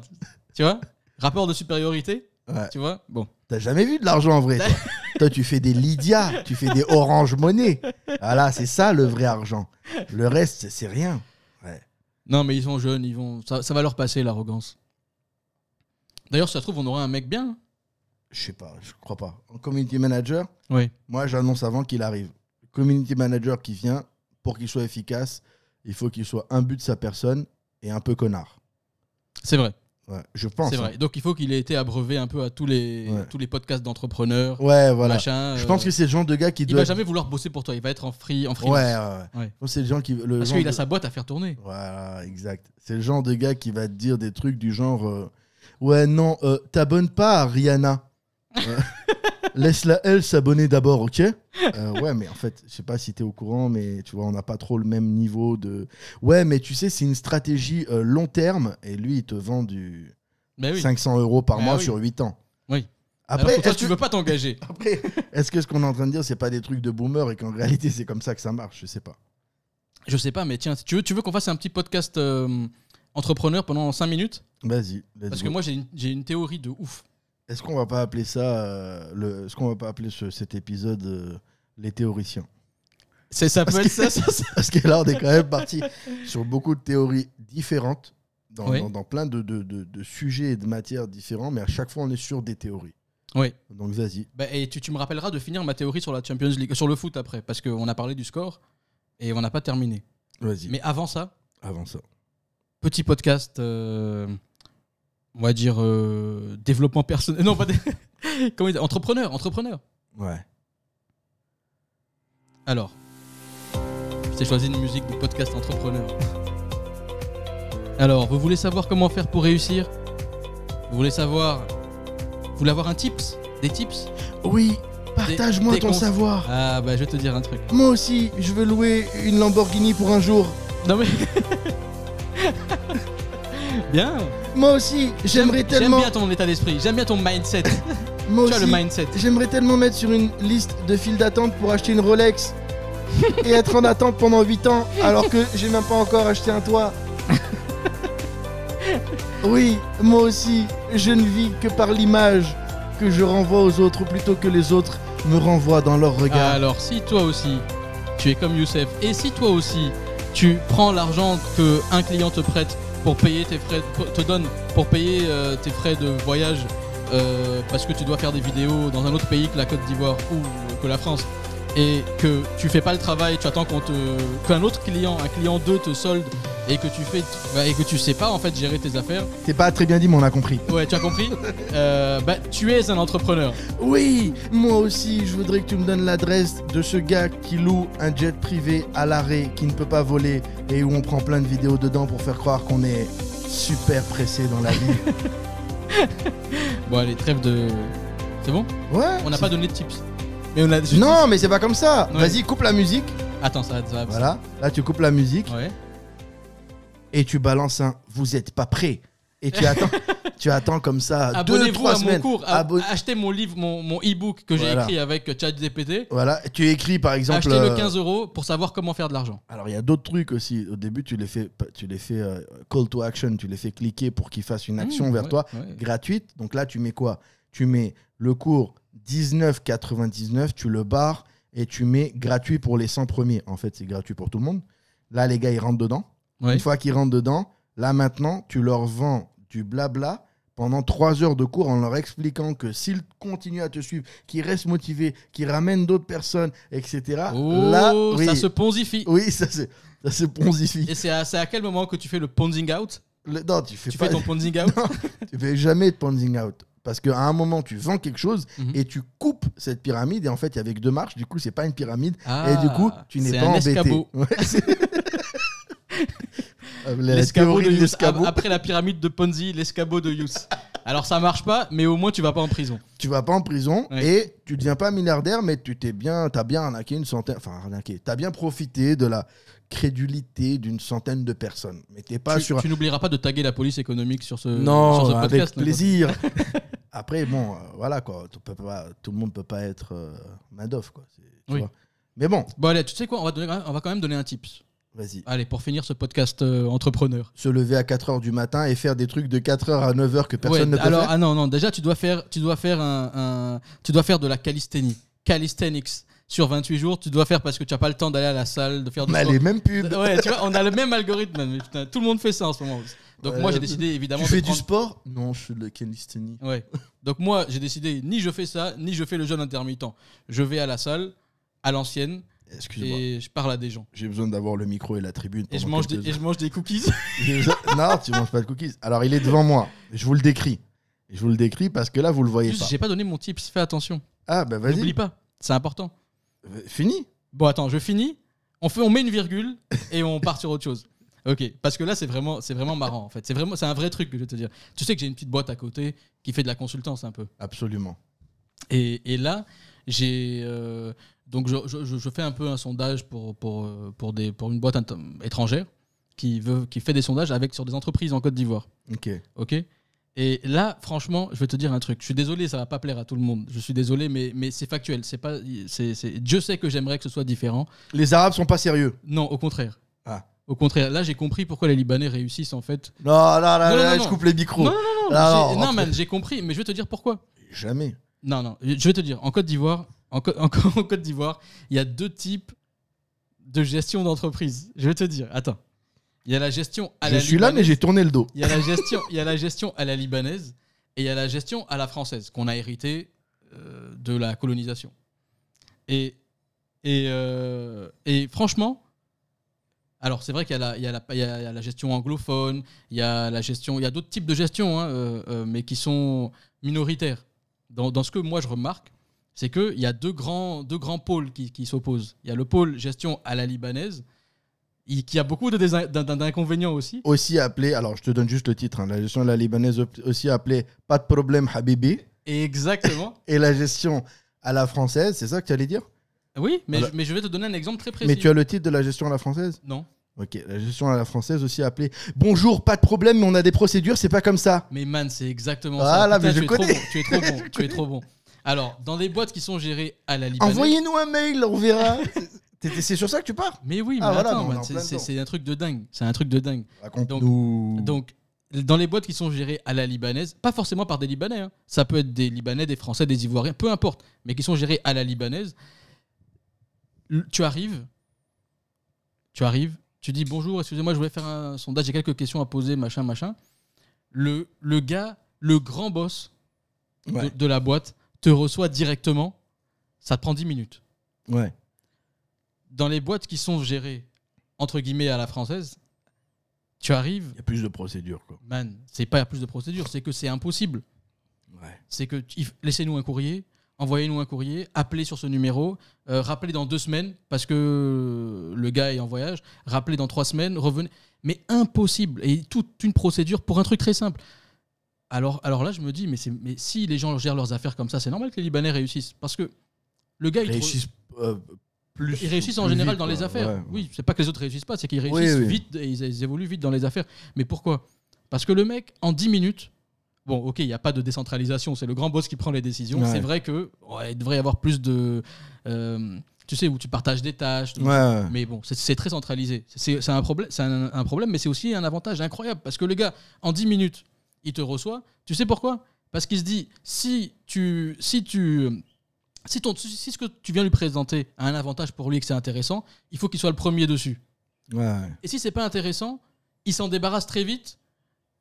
tu vois, rapport de supériorité, Ouais. tu vois, bon. T'as jamais vu de l'argent en vrai, toi? Toi, tu fais des Lydia, tu fais des Orange Monnaie. Voilà, c'est ça le vrai argent. Le reste, c'est- rien. Non, mais ils sont jeunes, ils vont, ça, ça va leur passer l'arrogance. D'ailleurs, si ça se trouve, on aura un mec bien. Je sais pas, je crois pas. En community manager, Oui. moi, j'annonce avant qu'il arrive. Community manager qui vient, pour qu'il soit efficace, il faut qu'il soit imbu de sa personne et un peu connard. C'est vrai. Ouais, je pense. C'est hein. vrai. Donc il faut qu'il ait été abreuvé un peu à tous les, Ouais. tous les podcasts d'entrepreneurs. Ouais, voilà. machin, Je euh, pense que c'est le genre de gars qui Il doit. va jamais vouloir bosser pour toi. Il va être en free, en Ouais, freelance. ouais, ouais. C'est le genre qui. Le Parce qu'il a sa boîte à faire tourner. Voilà, exact. C'est le genre de gars qui va te dire des trucs du genre euh, Ouais, non, euh, t'abonnes pas à Rihanna. Laisse-la, elle, s'abonner d'abord, ok Euh, Ouais, mais en fait, je sais pas si t'es au courant, mais tu vois, on n'a pas trop le même niveau de. Ouais, mais tu sais, c'est une stratégie euh, long terme, et lui, il te vend du Mais oui. 500 euros par Bah mois oui. sur 8 ans. Oui. Après, que toi, est-ce tu que- veux pas t'engager. après, est-ce que ce qu'on est en train de dire, c'est pas des trucs de boomer et qu'en réalité, c'est comme ça que ça marche Je sais pas. Je sais pas, mais tiens, tu veux, tu veux qu'on fasse un petit podcast euh, entrepreneur pendant 5 minutes? Vas-y. let's Parce go. que moi, j'ai une, j'ai une théorie de ouf. Est-ce qu'on va pas appeler ça, euh, le, est-ce qu'on va pas appeler ce- cet épisode euh, les théoriciens? C'est ça peut Parce être ça, ça, ça. Parce que là, on est quand même parti sur beaucoup de théories différentes, dans, Oui. dans- dans plein de, de- de- de sujets et de matières différents, mais à chaque fois, on est sur des théories. Oui. Donc vas-y. Bah, et tu, tu me rappelleras de finir ma théorie sur la Champions League, sur le foot après, parce qu'on a parlé du score. et on n'a pas terminé. Vas-y. Mais avant ça, Avant ça. petit podcast, euh, on va dire euh, développement personnel. Non, pas dé- comment dire, entrepreneur, entrepreneur. Ouais. Alors, je t'ai choisi une musique de podcast entrepreneur. Alors, vous voulez savoir comment faire pour réussir? Vous voulez savoir Vous voulez avoir un tips? Des tips? Oui, partage-moi des ton cons- savoir. Ah bah je vais te dire un truc. Moi aussi, je veux louer une Lamborghini pour un jour. Non mais... bien Moi aussi, j'aimerais J'aime tellement. bien ton état d'esprit, j'aime bien ton mindset. Moi tu as aussi, le mindset. j'aimerais tellement mettre sur une liste de files d'attente pour acheter une Rolex et être en attente pendant 8 ans alors que j'ai même pas encore acheté un toit. Oui, moi aussi, je ne vis que par l'image que je renvoie aux autres plutôt que les autres me renvoient dans leur regard. Alors si toi aussi, tu es comme Youssef, et si toi aussi, tu prends l'argent que un client te prête pour payer tes frais, de voyage parce que tu dois faire des vidéos dans un autre pays que la Côte d'Ivoire ou que la France. Et que tu fais pas le travail, tu attends qu'un autre client, un client 2 te solde et que tu fais bah, et que tu sais pas en fait gérer tes affaires. C'est pas très bien dit, mais on a compris. Ouais, tu as compris Euh, Bah tu es un entrepreneur. Oui, moi aussi, je voudrais que tu me donnes l'adresse de ce gars qui loue un jet privé à l'arrêt, qui ne peut pas voler et où on prend plein de vidéos dedans pour faire croire qu'on est super pressé dans la vie. Bon allez, trêve de C'est bon? Ouais. On n'a pas donné de tips. Mais on a juste- Non, mais c'est pas comme ça. Ouais. Vas-y, coupe la musique. Attends, ça va, ça va. Voilà. Là, tu coupes la musique Ouais. Et tu balances un Vous êtes pas prêt. Et tu attends, tu attends comme ça deux, trois à semaines. mon cours. Achetez mon livre, mon, mon e-book que j'ai Voilà. écrit avec ChatGPT. Voilà. Tu écris par exemple. Achetez-le euh, 15 euros pour savoir comment faire de l'argent. Alors il y a d'autres trucs aussi. Au début, tu les fais, tu les fais euh, call to action, tu les fais cliquer pour qu'ils fassent une action Mmh, vers ouais, toi ouais. gratuite. Donc là, tu mets quoi? Tu mets le cours 19,99, tu le barres et tu mets gratuit pour les 100 premiers. En fait, c'est gratuit pour tout le monde. Là, les gars, ils rentrent dedans. Ouais. Une fois qu'ils rentrent dedans, là maintenant, tu leur vends du blabla pendant 3 heures de cours en leur expliquant que s'ils continuent à te suivre, qu'ils restent motivés, qu'ils ramènent d'autres personnes, etc. Oh, là, oui, ça se ponzifie. oui, ça c'est ça se ponzifie. Et c'est à, à quel moment que tu fais le ponzing out? Le- non, tu fais Tu pas fais ton ponzing out? Non, tu fais jamais de ponzing out. Parce qu'à un moment, tu vends quelque chose Mhm. et tu coupes cette pyramide. Et en fait, il y avait que deux marches. Du coup, c'est pas une pyramide. Ah, et du coup, tu n'es pas un embêté. escabeau. Ouais, L'escabeau théorie de Yous. l'escabeau. Après la pyramide de Ponzi, l'escabeau de Yous. Alors ça marche pas, mais au moins tu vas pas en prison. Tu vas pas en prison Ouais. et tu deviens pas milliardaire, mais tu t'es bien, t'as bien arnaqué une centaine, enfin arnaqué, t'as bien profité de la crédulité d'une centaine de personnes. Mais t'es pas tu sur. tu n'oublieras pas de taguer la police économique sur ce, non, sur ce avec podcast. plaisir. Après, bon, euh, voilà quoi, pas, tout le monde peut pas être euh, Madoff quoi. tu Oui. vois. Mais bon, Bon allez, tu sais quoi, on va, donner- on va quand même donner un tips. Vas-y. Allez, pour finir ce podcast euh, entrepreneur. Se lever à 4h du matin et faire des trucs de 4h à 9h que personne Ouais, ne peut alors, faire. ah non, non, déjà tu dois faire, tu dois faire un, un- tu dois faire de la calisthénie, calisthenics sur 28 jours. Tu dois faire parce que tu n'as pas le temps d'aller à la salle, de faire du Mais sport. les mêmes pubs. Ouais, tu vois, on a le même algorithme. mais putain, tout le monde fait ça en ce moment. Donc Ouais, moi j'ai euh, décidé évidemment. Tu de fais prendre- du sport? Non, je fais de la calisthénie. Ouais. Donc moi j'ai décidé ni je fais ça, ni je fais le jeûne intermittent. Je vais à la salle, à l'ancienne, Excuse-moi. et je parle à des gens. J'ai besoin d'avoir le micro et la tribune. Et je mange des, et je mange des cookies. Non, tu manges pas de cookies. Alors, il est devant moi. Je vous le décris. Je vous le décris parce que là, vous le voyez Juste, pas. j'ai pas donné mon tips. Fais attention. Ah, bah N'oublie vas-y. pas. C'est important. Euh, Fini. Bon, attends, je finis. On, fait, on met une virgule et on part sur autre chose. Ok, parce que là, c'est vraiment, c'est vraiment marrant en fait. C'est vraiment, c'est un vrai truc que je vais te dire. Tu sais que j'ai une petite boîte à côté qui fait de la consultance un peu. Absolument. Et, et là, j'ai euh, donc je, je- je- je fais un peu un sondage pour pour pour des pour une boîte étrangère qui veut qui fait des sondages avec sur des entreprises en Côte d'Ivoire. Ok. Ok? Et là, franchement, je vais te dire un truc. Je suis désolé, ça va pas plaire à tout le monde. Je suis désolé, mais mais c'est factuel. C'est pas, c'est, Dieu sait que j'aimerais que ce soit différent. Les Arabes sont pas sérieux. Non, au contraire. Ah. Au contraire, là j'ai compris pourquoi les Libanais réussissent en fait. Non, non, non, Non, non, là, non, je non. coupe les micros. Non, non, non, non, j'ai- non, non, rentre- man, j'ai compris, mais je vais te dire pourquoi. Jamais. Non, non, je vais te dire, en Côte d'Ivoire, en, en Côte d'Ivoire, il y a deux types de gestion d'entreprise. Je vais te dire, attends. Il y a la gestion à Je la suis là, mais libanaise. j'ai tourné le dos. Il y a la gestion, il y a la gestion à la libanaise et il y a la gestion à la française qu'on a hérité euh, de la colonisation. Et et, euh, et franchement, Alors c'est vrai qu'il y, a la- il y y a- la gestion anglophone, il y a la gestion, il y a d'autres types de gestion, hein, euh, euh, mais qui sont minoritaires. Dans, dans ce que moi je remarque, c'est qu'il y a deux grands, deux grands pôles qui, qui s'opposent. Il y a le pôle gestion à la libanaise, qui a beaucoup d'inconvénients aussi. Aussi appelé, alors je te donne juste le titre, hein, la gestion de la libanaise aussi appelée Pas de problème Habibi. Exactement. Et la gestion à la française, c'est ça que tu allais dire? Oui, mais, je, mais je vais te donner un exemple très précis. Mais tu as le titre de la gestion à la française? Non. Ok, la gestion à la française aussi appelée Bonjour, pas de problème, mais on a des procédures, c'est pas comme ça. Mais man, c'est exactement Ah ça. là, Putain, mais je tu es trop connais. bon, tu es trop bon, tu es trop bon. Alors, dans des boîtes qui sont gérées à la libanaise. Envoyez-nous un mail, on verra. C'est sur ça que tu pars? Mais oui, mais Ah, attends, mais en c'est- un truc de dingue. C'est un truc de dingue. Raconte-nous. Donc, dans les boîtes qui sont gérées à la libanaise, pas forcément par des Libanais, hein. ça peut être des Libanais, des Français, des Ivoiriens, peu importe, mais qui sont gérées à la libanaise, tu arrives, tu arrives, tu dis bonjour, excusez-moi, je voulais faire un sondage, j'ai quelques questions à poser, machin, machin. Le, le gars, le grand boss de, la boîte te reçoit directement, ça te prend 10 minutes. Ouais. Dans les boîtes qui sont gérées, entre guillemets, à la française, tu arrives, Il y a plus de procédures, quoi. Man, c'est pas plus de procédure, c'est que c'est impossible. Ouais. C'est que laissez-nous un courrier, envoyez-nous un courrier, appelez sur ce numéro, euh, rappelez dans deux semaines parce que le gars est en voyage, rappelez dans trois semaines, revenez. Mais impossible et toute une procédure pour un truc très simple. Alors, alors là, je me dis, mais, si les gens gèrent leurs affaires comme ça, c'est normal que les Libanais réussissent parce que le gars, il te- Réussissent euh, plus. ils réussissent en général vite, dans les affaires. Ouais, ouais. Oui, c'est pas que les autres réussissent pas, c'est qu'ils réussissent Oui, oui. vite et ils, ils évoluent vite dans les affaires. Mais pourquoi? Parce que le mec, en 10 minutes, bon, ok, il n'y a pas de décentralisation, c'est le grand boss qui prend les décisions. Ouais. C'est vrai que ouais, il devrait y avoir plus de. euh, tu sais, où tu partages des tâches. Ouais, ouais. Mais bon, c'est- très centralisé. C'est un, problème, un, un problème, mais c'est aussi un avantage incroyable. Parce que le gars, en 10 minutes, il te reçoit. Tu sais pourquoi? Parce qu'il se dit, si tu, si tu, si, ton, si ce que tu viens lui présenter a un avantage pour lui et que c'est intéressant, il faut qu'il soit le premier dessus. Ouais, ouais. Et si c'est pas intéressant, il s'en débarrasse très vite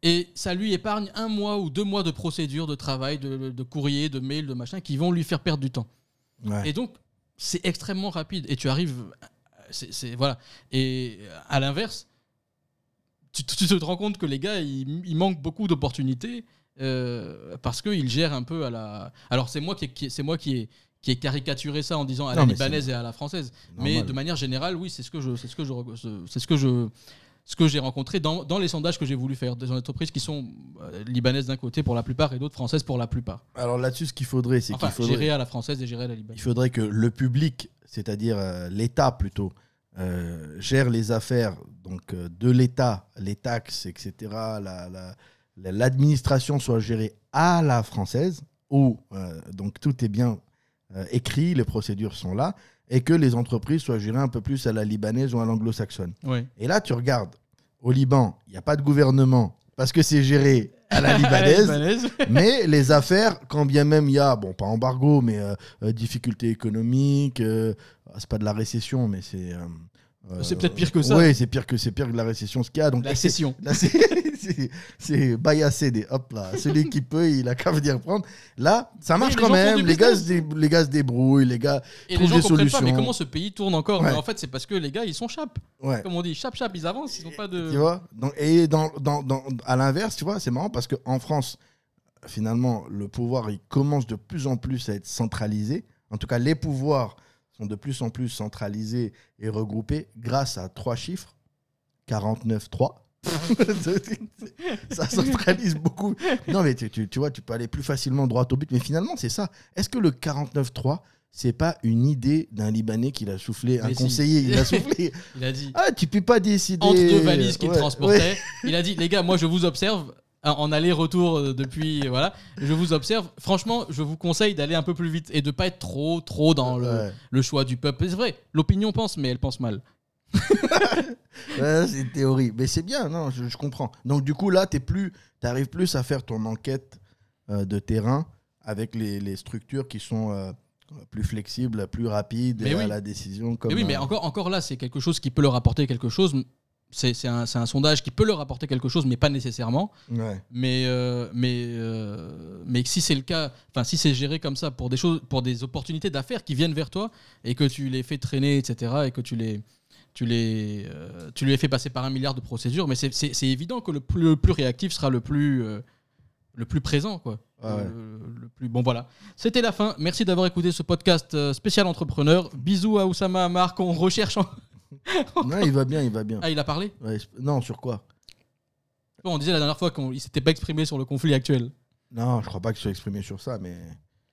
et ça lui épargne un mois ou deux mois de procédure, de travail, de, de courrier, de mail, de machin qui vont lui faire perdre du temps. Ouais. Et donc, c'est extrêmement rapide. Et tu arrives. c'est c'est- voilà. Et à l'inverse, tu, tu te rends compte que les gars, ils, ils manquent beaucoup d'opportunités euh, parce qu'ils gèrent un peu à la. Alors, c'est moi qui, ai- qui c'est moi qui ai, qui ai caricaturé ça en disant à la libanaise et à la française. Mais de manière générale, oui, c'est ce que je, c'est ce que je, c'est ce que je, ce que j'ai rencontré dans, dans les sondages que j'ai voulu faire des entreprises qui sont euh, libanaises d'un côté pour la plupart et d'autres françaises pour la plupart. Alors là-dessus, ce qu'il faudrait, c'est Enfin, qu'il faudrait. gérer à la française et gérer à la libanaise. Il faudrait que le public, c'est-à-dire euh, l'État plutôt, euh, gère les affaires donc euh, de l'État, les taxes, etc. la- la- la- L'administration soit gérée à la française, où euh, donc tout est bien euh, écrit, les procédures sont là, et que les entreprises soient gérées un peu plus à la libanaise ou à l'anglo-saxonne. Et là, tu regardes, au Liban, il n'y a pas de gouvernement parce que c'est géré à la libanaise. libanaise. mais les affaires, quand bien même il y a, bon, pas embargo, mais euh, euh, difficultés économiques, euh, c'est pas de la récession, mais c'est. euh, C'est peut-être pire que ça. Oui, c'est pire que c'est pire que la récession, ce qu'il y a. Donc, La session. Là, c'est- baillassé des hop là. Celui qui peut, il a qu'à venir prendre. Là, ça marche les quand même. Les gars, dé- les gars se débrouillent, les gars Et les trouvent gens des solutions. pas, mais comment ce pays tourne encore Ouais. Mais En fait, c'est parce que les gars, ils sont chap. Ouais. Comme on dit, chap chap, ils avancent, ils n'ont pas de. Tu vois Donc, Et dans, dans, dans- à l'inverse, tu vois, c'est marrant parce qu'en France, finalement, le pouvoir, il commence de plus en plus à être centralisé. En tout cas, les pouvoirs sont de plus en plus centralisés et regroupés grâce à trois chiffres 49-3. ça centralise beaucoup. Non, mais tu, tu- tu vois, tu peux aller plus facilement droit au but. Mais finalement, c'est ça. Est-ce que le 49-3, c'est pas une idée d'un Libanais qui l'a soufflé, un si. conseiller, il a soufflé Il a dit. Ah, tu peux pas décider. Entre deux valises qu'il Ouais, transportait, ouais. il a dit les gars, moi je vous observe hein, en aller-retour euh, depuis voilà, je vous observe. Franchement, je vous conseille d'aller un peu plus vite et de pas être trop trop dans le, Ouais. le choix du peuple. C'est vrai, l'opinion pense, mais elle pense mal. Ouais, c'est une théorie. Mais c'est bien, non, je, je comprends. Donc, du coup, là, tu plus, arrives plus à faire ton enquête euh, de terrain avec les, les structures qui sont euh, plus flexibles, plus rapides Mais oui. à la décision. Comme, Mais oui, mais euh, encore, encore là, c'est quelque chose qui peut leur apporter quelque chose. c'est un, un sondage qui peut leur apporter quelque chose, mais pas nécessairement. Ouais. Mais, euh, mais, mais si c'est le cas, enfin si c'est géré comme ça pour des choses, pour des opportunités d'affaires qui viennent vers toi et que tu les fais traîner, etc. et que tu les, tu les, euh, tu les fais passer par un milliard de procédures, mais c'est- évident que le plus, le plus réactif sera le plus, euh, le plus présent, quoi. Ah ouais. Le, le plus bon, voilà. C'était la fin. Merci d'avoir écouté ce podcast euh, spécial entrepreneur. Bisous à Oussama, à Marc. On recherche. En... Non, il va bien, il va bien. Ah, il a parlé. Ouais, non, sur quoi? Bon, on disait la dernière fois qu'il s'était pas exprimé sur le conflit actuel. Non, je crois pas que je sois exprimé sur ça, mais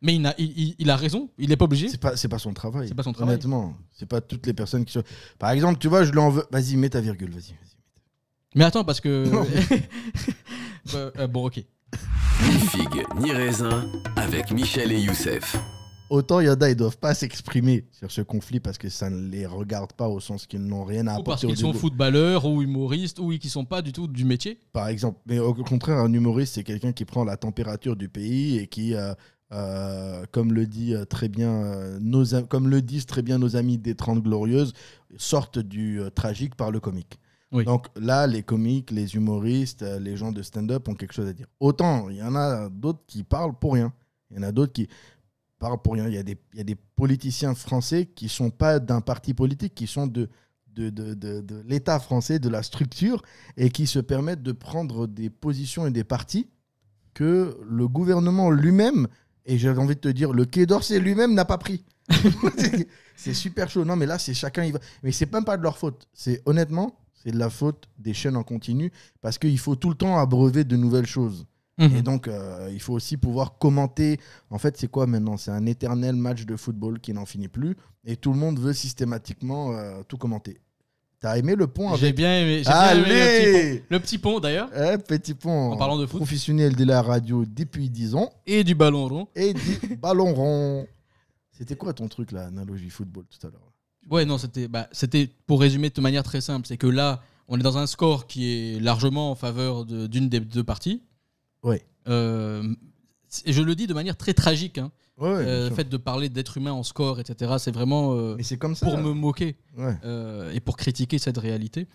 Mais il a, il, il- il a raison. Il n'est pas obligé. c'est pas, c'est pas son travail. C'est pas son travail. Honnêtement, c'est pas toutes les personnes qui sont. Par exemple, tu vois, je lui en veux. Vas-y, mets ta virgule, vas-y. vas-y. Mais attends, parce que. Euh, euh, bon, ok. Ni figue, ni raisin, avec Michel et Youssef. Autant il y en a, ils doivent pas s'exprimer sur ce conflit parce que ça ne les regarde pas au sens qu'ils n'ont rien à Ou parce apporter au qu'ils sont footballeurs ou humoristes ou qui sont pas du tout du métier. par exemple. Mais au contraire, un humoriste, c'est quelqu'un qui prend la température du pays et qui, euh, euh, comme le dit euh, très bien, euh, nos, comme le disent très bien nos amis des 30 Glorieuses, sortent du euh, tragique par le comique. Oui. Donc là, les comiques, les humoristes, les gens de stand-up ont quelque chose à dire. Autant, il y en a d'autres qui parlent pour rien. Il y en a d'autres qui parlent pour rien. Il y a des, il y a des politiciens français qui sont pas d'un parti politique, qui sont de, de, de, de- de l'État français, de la structure, et qui se permettent de prendre des positions et des partis que le gouvernement lui-même, et j'ai envie de te dire, le Quai d'Orsay lui-même n'a pas pris. C'est- super chaud. Non, mais là, c'est chacun y va. Mais c'est même pas de leur faute. C'est honnêtement, c'est de la faute des chaînes en continu parce qu'il faut tout le temps abreuver de nouvelles choses. Mhm. Et donc, euh, il faut aussi pouvoir commenter. En fait, c'est quoi maintenant? C'est un éternel match de football qui n'en finit plus. Et tout le monde veut systématiquement euh, tout commenter. T'as aimé le pont J'ai avec bien aimé, j'ai bien aimé le petit pont. Allez Le petit pont d'ailleurs. Eh, Petit pont En parlant de foot. professionnel de la radio depuis 10 ans. Et du ballon rond. Et du ballon rond. C'était quoi ton truc, là, analogie football tout à l'heure? Ouais, non, c'était bah, pour résumer de manière très simple. C'est que là, on est dans un score qui est largement en faveur de- d'une des deux parties. Ouais. Euh, et je le dis de manière très tragique. Hein. Ouais, ouais, bien Euh, le sûr. fait de parler d'être humain en score, etc., c'est vraiment euh, Mais c'est comme ça. pour me moquer Ouais. euh, et pour critiquer cette réalité.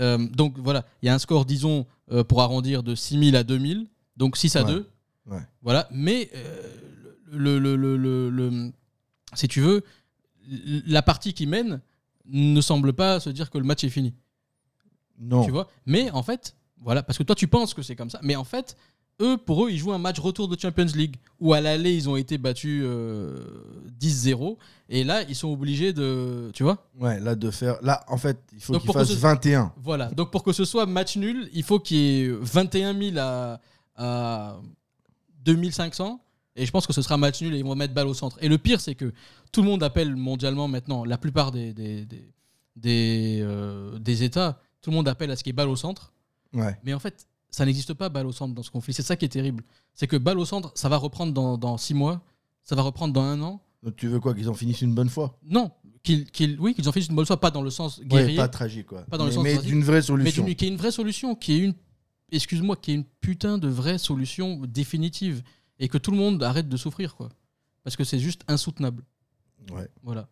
Euh, donc voilà, il y a un score, disons, euh, pour arrondir de 6000 à 2000, donc 6 à Ouais. 2. Ouais. Voilà, mais euh, le, le- le- le- le- si tu veux, l- la partie qui mène ne semble pas se dire que le match est fini. Non. Tu vois? Mais en fait, voilà, parce que toi tu penses que c'est comme ça, mais en fait, eux, pour eux, ils jouent un match retour de Champions League où à l'aller ils ont été battus euh, 10-0 et là ils sont obligés de, tu vois? Ouais, là, de faire. Là, en fait, il faut Donc, qu'il pour que fasse ce- 21. Voilà, donc pour que ce soit match nul, il faut qu'il y ait 21 000 à, à 2500. Et je pense que ce sera match nul et ils vont mettre balle au centre. Et le pire, c'est que tout le monde appelle mondialement maintenant, la plupart des, des, des, des, euh, des États, tout le monde appelle à ce qu'il y ait balle au centre. Ouais. Mais en fait, ça n'existe pas balle au centre dans ce conflit. C'est ça qui est terrible. C'est que balle au centre, ça va reprendre dans, dans six mois, ça va reprendre dans un an. Donc, tu veux quoi Qu'ils en finissent une bonne fois? Non, qu'ils, qu'ils- oui, qu'ils en finissent une bonne fois, pas dans le sens Ouais, guerrier. pas tragique, quoi. Pas dans le mais sens mais tragique. d'une vraie Mais solution. d'une- qui est une vraie solution, qui est une, excuse-moi, qui est une putain de vraie solution définitive et que tout le monde arrête de souffrir, quoi. Parce que c'est juste insoutenable. Ouais. Voilà.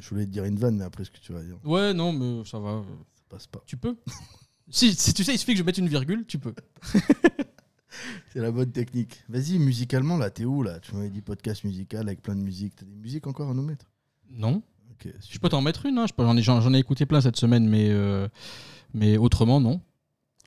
Je voulais te dire une vanne, mais après ce que tu vas dire, Ouais, non, mais ça va. ça passe pas. Tu peux. si, si tu sais, il suffit que je mette une virgule, tu peux. C'est la bonne technique. Vas-y, musicalement, là, t'es où, là? Tu m'avais dit podcast musical avec plein de musique. T'as des musiques encore à nous mettre? Non. Je peux t'en mettre une, hein. J'en ai, j'en ai écouté plein cette semaine, mais, euh, mais autrement, non.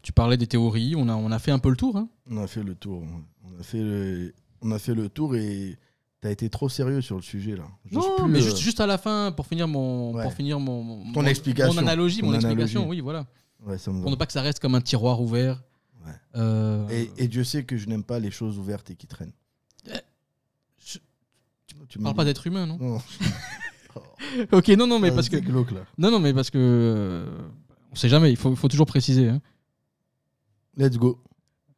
Tu parlais des théories, on a, on a fait un peu le tour. Hein. On a fait le tour. On a fait le, on a fait le tour et t'as été trop sérieux sur le sujet, là. Non, plus, mais euh, juste, juste à la fin, pour finir mon, Ouais. pour finir mon, mon- Ton mon- explication. mon analogie, Ton mon explication, oui, voilà. Ouais, ça me va. Pour ne pas que ça reste comme un tiroir ouvert. Ouais. Euh, Et, et Dieu sait que je n'aime pas les choses ouvertes et qui traînent. Eh, tu on parle pas d'être humain, non Non. Ok, non, non, mais Ah, parce que c'est glauque, là. non, non, mais parce que euh, on sait jamais. Il faut, faut toujours préciser. Hein. Let's go.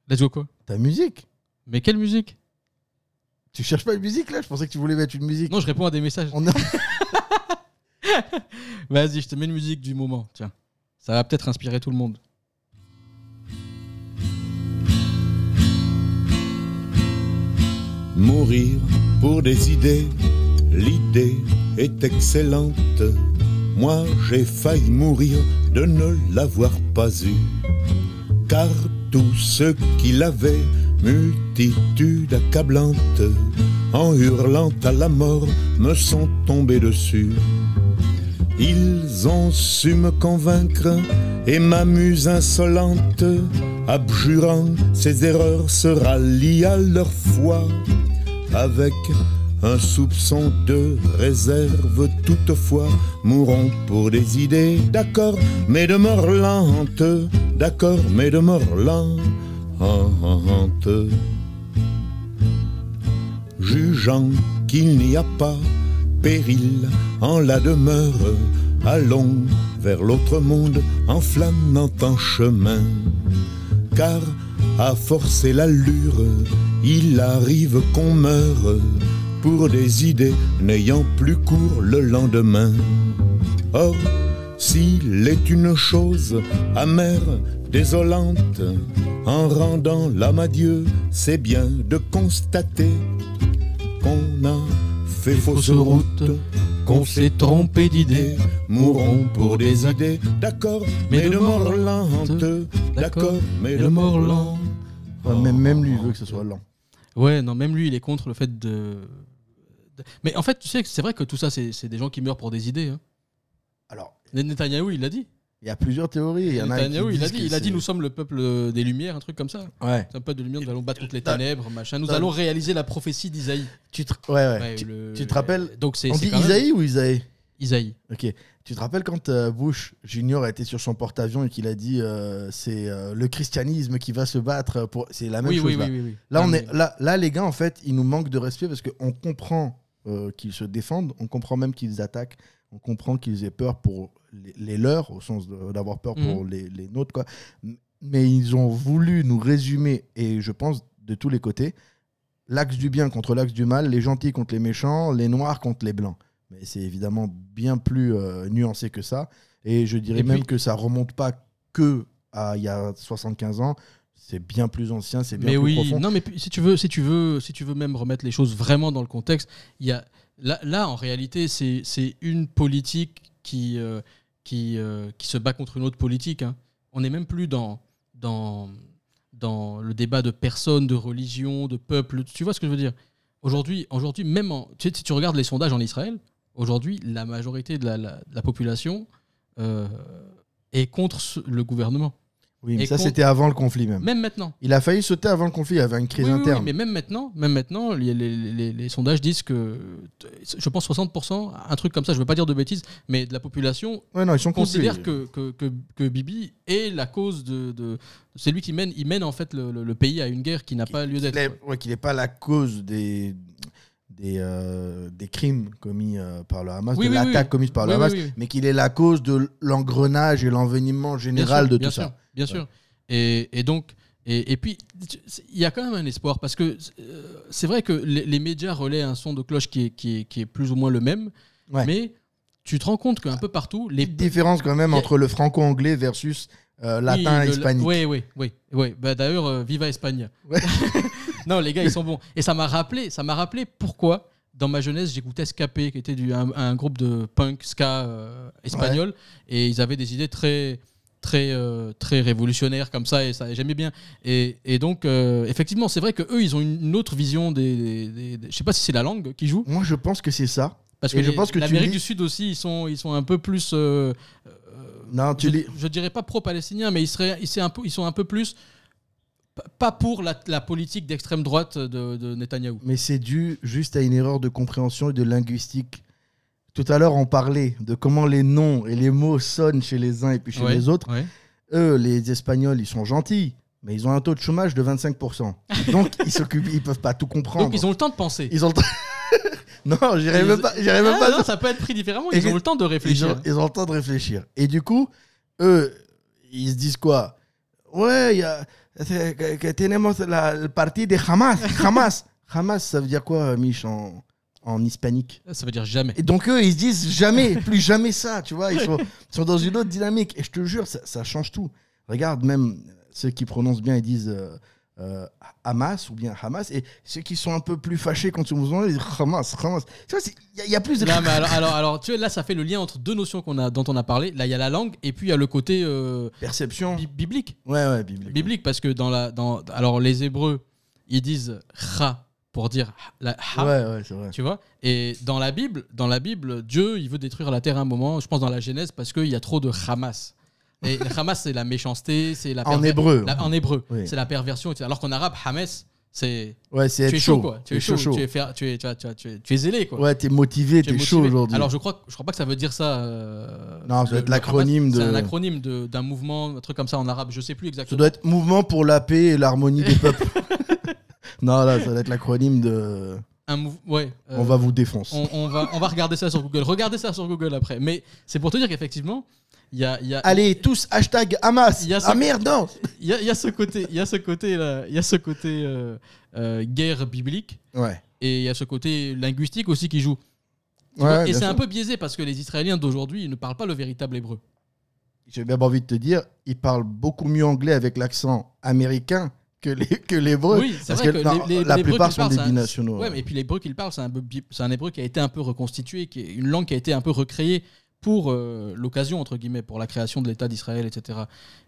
Let's go quoi? Ta musique Mais quelle musique? Tu cherches pas une musique, là? Je pensais que tu voulais mettre une musique. Non, je réponds à des messages. On a- Vas-y, je te mets une musique du moment. Tiens, ça va peut-être inspirer tout le monde. Mourir pour des idées, l'idée est excellente. Moi j'ai failli mourir de ne l'avoir pas eu. Car tous ceux qui l'avaient, multitude accablante, en hurlant à la mort, me sont tombés dessus. Ils ont su me convaincre et m'amuse insolente, abjurant ses erreurs, se rallient à leur foi avec un soupçon de réserve toutefois, mourront pour des idées, d'accord, mais de mort lente, d'accord, mais de mort lente. Jugeant qu'il n'y a pas péril en la demeure, allons vers l'autre monde en flânant en chemin. Car à forcer l'allure, il arrive qu'on meure pour des idées n'ayant plus cours le lendemain. Or, s'il est une chose amère, désolante, en rendant l'âme à Dieu, c'est bien de constater qu'on a fait fausse route, qu'on s'est trompé d'idée, mourons pour des idées, d'accord, mais de mort lente, d'accord, mais de mort lente. Même, même lui, il veut que ce soit lent. Ouais, non, même lui, il est contre le fait de. de- Mais en fait, tu sais, que c'est vrai que tout ça, c'est c'est des gens qui meurent pour des idées. hein. Alors, Netanyahou, il l'a dit. Il y a plusieurs théories. Il y en a qui Netanyahou, il a disent dit, que il a dit, c'est- nous sommes le peuple des Lumières, un truc comme ça. Ouais. C'est un peuple de lumière, nous allons battre contre les ténèbres, machin. Nous allons réaliser la prophétie d'Isaïe. Tu te... Ouais, ouais. Ouais, tu, le- tu te rappelles Donc c'est On dit même- Isaïe ou Isaïe? Isaïe. Ok. Tu te rappelles quand euh, Bush Junior a été sur son porte-avions et qu'il a dit euh, c'est euh, le christianisme qui va se battre pour. C'est la même Oui, chose oui, là. oui. Là, on est là, là, les gars, en fait, ils nous manquent de respect parce qu'on comprend euh, qu'ils se défendent, on comprend même qu'ils attaquent, on comprend qu'ils aient peur pour les, les leurs, au sens d'avoir peur pour Mhm. les, les nôtres, quoi. Mais ils ont voulu nous résumer, et je pense de tous les côtés, l'axe du bien contre l'axe du mal, les gentils contre les méchants, les noirs contre les blancs. Mais c'est évidemment bien plus euh, nuancé que ça. Et je dirais Et même puis- que ça remonte pas que à il y a 75 ans. C'est bien plus ancien, c'est bien Mais plus oui, profond. non, mais si tu veux, si tu veux, si tu veux même remettre les choses vraiment dans le contexte, il y a là, là en réalité, c'est c'est une politique qui euh, qui euh, qui se bat contre une autre politique. hein. On n'est même plus dans dans dans le débat de personnes, de religion, de peuple. Tu vois ce que je veux dire? Aujourd'hui, aujourd'hui, même en, si tu regardes les sondages en Israël, aujourd'hui, la majorité de la, population euh, est contre le gouvernement. Oui, mais Et ça, contre- c'était avant le conflit même. Même maintenant. Il a failli sauter avant le conflit, il y avait une crise Oui, interne. mais même maintenant, même maintenant les, les- les- les sondages disent que, je pense 60%, un truc comme ça, je ne veux pas dire de bêtises, mais de la population Ouais, non, ils sont considère que, que, que, que Bibi est la cause de... de c'est lui qui mène, il mène en fait le, le- le pays à une guerre qui n'a pas lieu d'être. ouais, qu'il n'est pas la cause des, des, euh, des crimes commis euh, par le Hamas, Oui, de oui, l'attaque oui. commise par le Hamas, mais qu'il est la cause de l'engrenage et l'envenimement Bien général sûr, de bien tout sûr, ça. Bien sûr. Et, et donc, et, et puis, il y a quand même un espoir parce que euh, c'est vrai que les, les médias relaient un son de cloche qui est, qui est, qui est plus ou moins le même, Ouais. mais tu te rends compte qu'un peu partout, les Petite différence quand même entre le franco-anglais versus euh, latin Oui, le- hispanique. Oui, oui, oui. oui. Bah, D'ailleurs, euh, Viva Espagne. Ouais. non, les gars, ils sont bons. Et ça m'a rappelé, ça m'a rappelé pourquoi, dans ma jeunesse, j'écoutais Scapé, qui était du, un, un groupe de punk ska euh, espagnol, et ils avaient des idées très très euh, très révolutionnaires comme ça et ça j'aimais bien et, et donc effectivement c'est vrai que eux ils ont une, autre vision des, des- des- je sais pas si c'est la langue qui joue Moi, je pense que c'est ça. parce que, je les- pense que l'Amérique du Sud aussi ils sont ils sont un peu plus Non, tu je, lis- je dirais pas pro-palestinien, mais ils, seraient, ils, c'est un peu, ils sont un peu plus. Pas pour la, la politique d'extrême droite de, de Netanyahou. Mais c'est dû juste à une erreur de compréhension et de linguistique. Tout à l'heure, on parlait de comment les noms et les mots sonnent chez les uns et puis chez Ouais, les autres. ouais. Eux, les Espagnols, ils sont gentils, mais ils ont un taux de chômage de 25%. Donc, ils ils peuvent pas tout comprendre. Donc ils ont le temps de penser. Ils ont le temps- non, j'irai Ils- même pas. j'irai même Ah, pas non, ça peut être pris différemment. Et Ils ont le temps de Ils réfléchir. ont, ils ont le temps de réfléchir. Et du coup, eux, ils se disent quoi? Ouais, il y a. que- tenemos la- le parti de Hamas. Hamas. Hamas, ça veut dire quoi, Mich, en, en hispanique? Ça veut dire jamais. Et donc, eux, ils se disent jamais, plus jamais ça, tu vois. Ils sont, ils sont dans une autre dynamique. Et je te jure, ça, ça change tout. Regarde, même ceux qui prononcent bien, ils disent euh, euh, Hamas ou bien Hamas, et ceux qui sont un peu plus fâchés contre ce mouvement, ils disent Hamas, Hamas. Tu vois, c'est- il y, a- il y a plus de. Non, mais alors, alors, alors, tu vois, là, ça fait le lien entre deux notions qu'on a, dont on a parlé. Là, il y a la langue et puis il y a le côté euh, Perception. bi- biblique. Ouais, ouais, biblique. Biblique, parce que dans la, dans, alors les Hébreux, ils disent cha pour dire la ha. Ouais, ouais, c'est vrai. Tu vois Et dans la Bible, dans la Bible, Dieu, il veut détruire la terre à un moment. Je pense dans la Genèse parce qu'il y a trop de Hamas. Et le Hamas, c'est la méchanceté, c'est la En perver- hébreu. la- en hébreu, Oui. c'est la perversion. etc. Alors qu'en arabe, Hamas, c'est Ouais, c'est tu être es chaud, chaud. quoi. Tu es chaud, tu es, fer- tu es, tu tu es, tu es zélé, quoi. Ouais, t'es motivé, Tu es t'es chaud aujourd'hui. Alors je crois, je crois pas que ça veut dire ça. euh, Non, ça doit le- être le l'acronyme Hamas. de- C'est un acronyme de- d'un mouvement, un truc comme ça en arabe. Je sais plus Ça exactement. doit être Mouvement pour la paix et l'harmonie des peuples. non, là, ça doit être l'acronyme de. Un ouais, euh, On va vous défoncer. On, on va, on va regarder ça sur Google. Regardez ça sur Google après. Mais c'est pour te dire qu'effectivement, il y a, il y a, Allez, tous, hashtag Hamas. Y a ce- Ah merde, non il y a, il y a ce côté, il y a ce côté là, y a ce côté euh, euh, guerre biblique Ouais. et il y a ce côté linguistique aussi qui joue. Ouais, et c'est un peu biaisé parce que les Israéliens d'aujourd'hui ils ne parlent pas le véritable hébreu. J'ai même envie de te dire, ils parlent beaucoup mieux anglais avec l'accent américain que les que l'hébreu. Oui, c'est Parce vrai que, que, non, les, les- la plupart sont des c'est un- binationaux. Ouais, mais puis l'hébreu qu'ils parlent, c'est un, un hébreu qui a été un peu reconstitué, qui est une langue qui a été un peu recréée pour euh, l'occasion, entre guillemets, pour la création de l'État d'Israël, etc.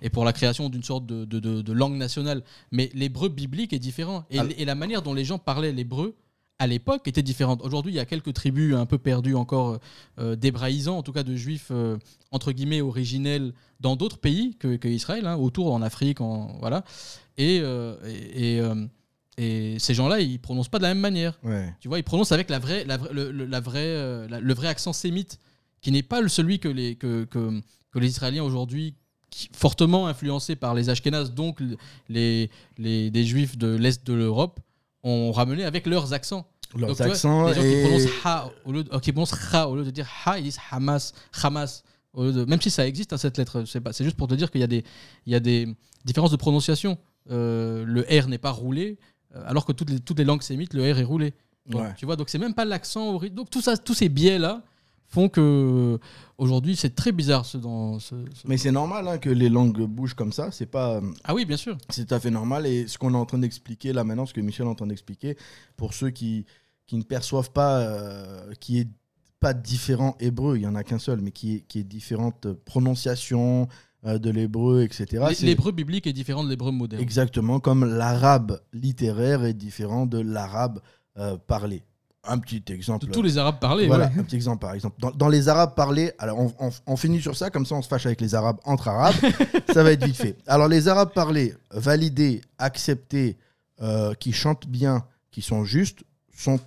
Et pour la création d'une sorte de, de- de- de langue nationale. Mais l'hébreu biblique est différent. Et, la manière dont les gens parlaient l'hébreu à l'époque était différente. Aujourd'hui, il y a quelques tribus un peu perdues encore euh, d'hébraïsants, en tout cas de juifs, euh, entre guillemets, originels dans d'autres pays que, que Israël, hein, autour, en Afrique, en, voilà. Et, euh, et, et, euh, et ces gens-là, ils prononcent pas de la même manière. Ouais. Tu vois, ils prononcent avec la vraie, la vraie- le, le- la vraie, euh, la- le vrai accent sémite, qui n'est pas celui que les, que, que, que les Israéliens aujourd'hui, qui- fortement influencés par les Ashkénazes, donc les, les, des Juifs de l'Est de l'Europe, ont ramené avec leurs accents. Leurs Donc, tu vois, accents les gens qui et- prononcent ha au lieu de, qui prononcent ha au lieu de dire ha, ils disent Hamas, Hamas. Au lieu de, même si ça existe, hein, cette lettre, c'est juste pour te dire qu'il y a des, il y a des différences de prononciation. Euh, le R n'est pas roulé, euh, alors que toutes les, toutes les langues sémites, le R est roulé. Donc, Ouais. Tu vois, donc c'est même pas l'accent. Donc tout ça, tous ces biais là font que aujourd'hui c'est très bizarre ce dans ce. ce- Mais c'est normal hein, que les langues bougent comme ça. C'est pas. Ah oui, bien sûr. C'est tout à fait normal. Et ce qu'on est en train d'expliquer là maintenant, ce que Michel est en train d'expliquer, pour ceux qui, qui ne perçoivent pas, euh, qui est pas différent hébreu, il y en a qu'un seul, mais qui est, qui est différente prononciation euh, de l'hébreu, etc. L'hébreu biblique est différent de l'hébreu moderne. Exactement comme l'arabe littéraire est différent de l'arabe euh, parlé. Un petit exemple. De tous les arabes parlés. Voilà, ouais. un petit exemple par exemple. Dans, dans les arabes parlés, alors on, on- on finit sur ça, comme ça on se fâche avec les arabes entre arabes, ça va être vite fait. Alors les arabes parlés, validés, acceptés, euh, qui chantent bien, qui sont justes, sont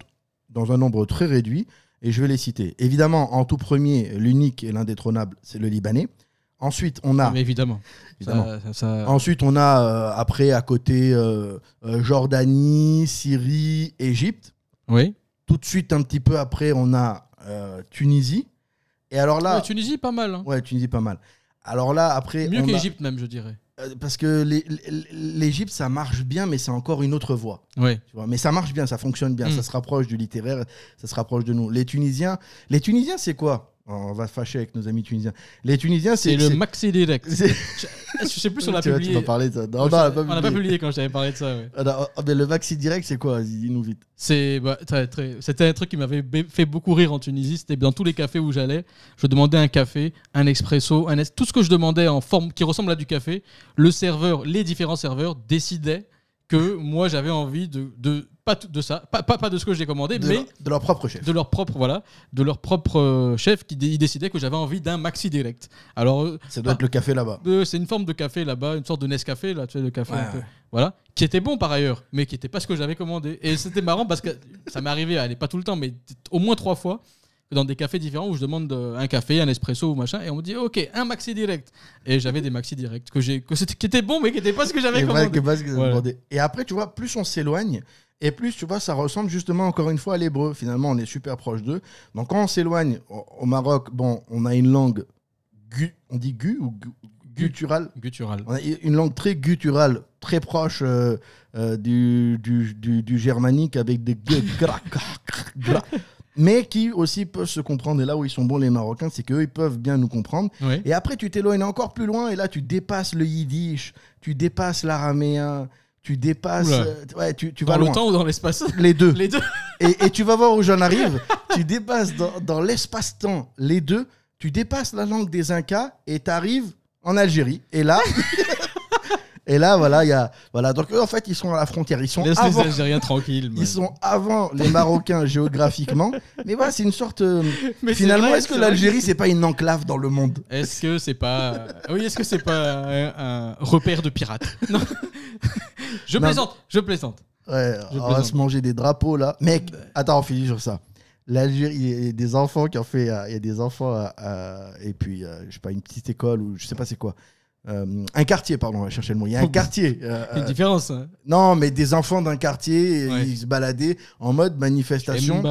dans un nombre très réduit, et je vais les citer. Évidemment, en tout premier, l'unique et l'indétrônable, c'est le Libanais. Ensuite, on a... Ah, Mais évidemment. Évidemment. Ça- ça- ça- Ensuite, on a euh, après à côté euh, Jordanie, Syrie, Égypte. Oui. Tout de suite, un petit peu après, on a euh, Tunisie. Et alors là, Ouais, Tunisie, pas mal. hein. ouais, Tunisie pas mal. Alors là, après, Mieux on a- qu'Égypte même, je dirais. euh, parce que l'Égypte, ça marche bien, mais c'est encore une autre voie. Ouais. Tu vois. Mais ça marche bien, ça fonctionne bien, Mm. ça se rapproche du littéraire, ça se rapproche de nous. Les Tunisiens, les Tunisiens, c'est quoi? On va fâcher avec nos amis tunisiens. Les Tunisiens, c'est le maxi direct. Je, sais plus si on l'a Tu vois, publié. Tu parler de ça. Non, On non, on l'a pas pas publié. quand je t'avais parlé de ça. ouais. Ah, non, ah, mais le maxi direct, c'est quoi Vas-y, Dis-nous vite. C'est bah, très, très- c'était un truc qui m'avait fait beaucoup rire en Tunisie. C'était dans tous les cafés où j'allais. Je demandais un café, un expresso, un es- tout ce que je demandais en forme qui ressemble à du café. Le serveur, les différents serveurs décidaient que moi j'avais envie de, de pas de ça, pas, pas, pas de ce que j'ai commandé, De, mais leur, de leur propre chef. de leur propre voilà, de leur propre euh, chef qui décidait que j'avais envie d'un maxi direct. Alors euh, Ça doit être le café là-bas. euh, c'est une forme de café là-bas, une sorte de Nescafé là, tu sais, de café. Ouais, un peu. ouais. Voilà, qui était bon par ailleurs, mais qui était pas ce que j'avais commandé. Et c'était marrant parce que ça m'est arrivé, allez, pas tout le temps, mais au moins trois fois dans des cafés différents où je demande un café, un espresso ou machin, et on me dit ok, un maxi direct. Et j'avais des maxi direct que j'ai, que c'était, qui étaient bons, mais qui n'étaient pas ce que j'avais commandé. Voilà. Et après, tu vois, plus on s'éloigne, et plus, tu vois, ça ressemble justement encore une fois à l'hébreu. Finalement, on est super proche d'eux. Donc, quand on s'éloigne au, Maroc, bon, on a une langue, gu, on dit gu ou gu- gutturale? Guttural. On a une langue très gutturale, très proche euh, euh, du, du, du- du germanique avec des mais qui aussi peuvent se comprendre. Et là où ils sont bons, les Marocains, c'est qu'eux, ils peuvent bien nous comprendre. Oui. Et après, tu t'éloignes encore plus loin, et là, tu dépasses le yiddish, tu dépasses l'araméen, tu dépasses. Euh, ouais, tu, tu vas Dans le loin. temps ou dans l'espace Les deux. Les deux. Et, et tu vas voir où j'en arrive. tu dépasses dans, dans l'espace-temps les deux. Tu dépasses la langue des Incas et tu arrives en Algérie. Et là. Et là, voilà, il y a. Voilà, donc eux, en fait, ils sont à la frontière. Ils sont Laisse avant. les Algériens tranquilles. Ils sont avant les Marocains géographiquement. Mais voilà, c'est une sorte. euh, Mais finalement, est-ce que l'Algérie, c'est pas une enclave dans le monde? Est-ce que c'est pas. Oui, est-ce que c'est pas un, un repère de pirates? Non. je Non. plaisante, je plaisante. Ouais, Je on va se manger des drapeaux là. Mec, attends, on finit sur ça. L'Algérie, il y a des enfants qui ont fait. euh, Il y a des enfants, euh, euh, et puis, euh, je sais pas, une petite école ou je sais pas c'est quoi. Euh, un quartier, pardon, on va chercher le mot. Il y a un quartier. euh, une euh, différence. hein. non, mais des enfants d'un quartier, Ouais. ils se baladaient en mode manifestation.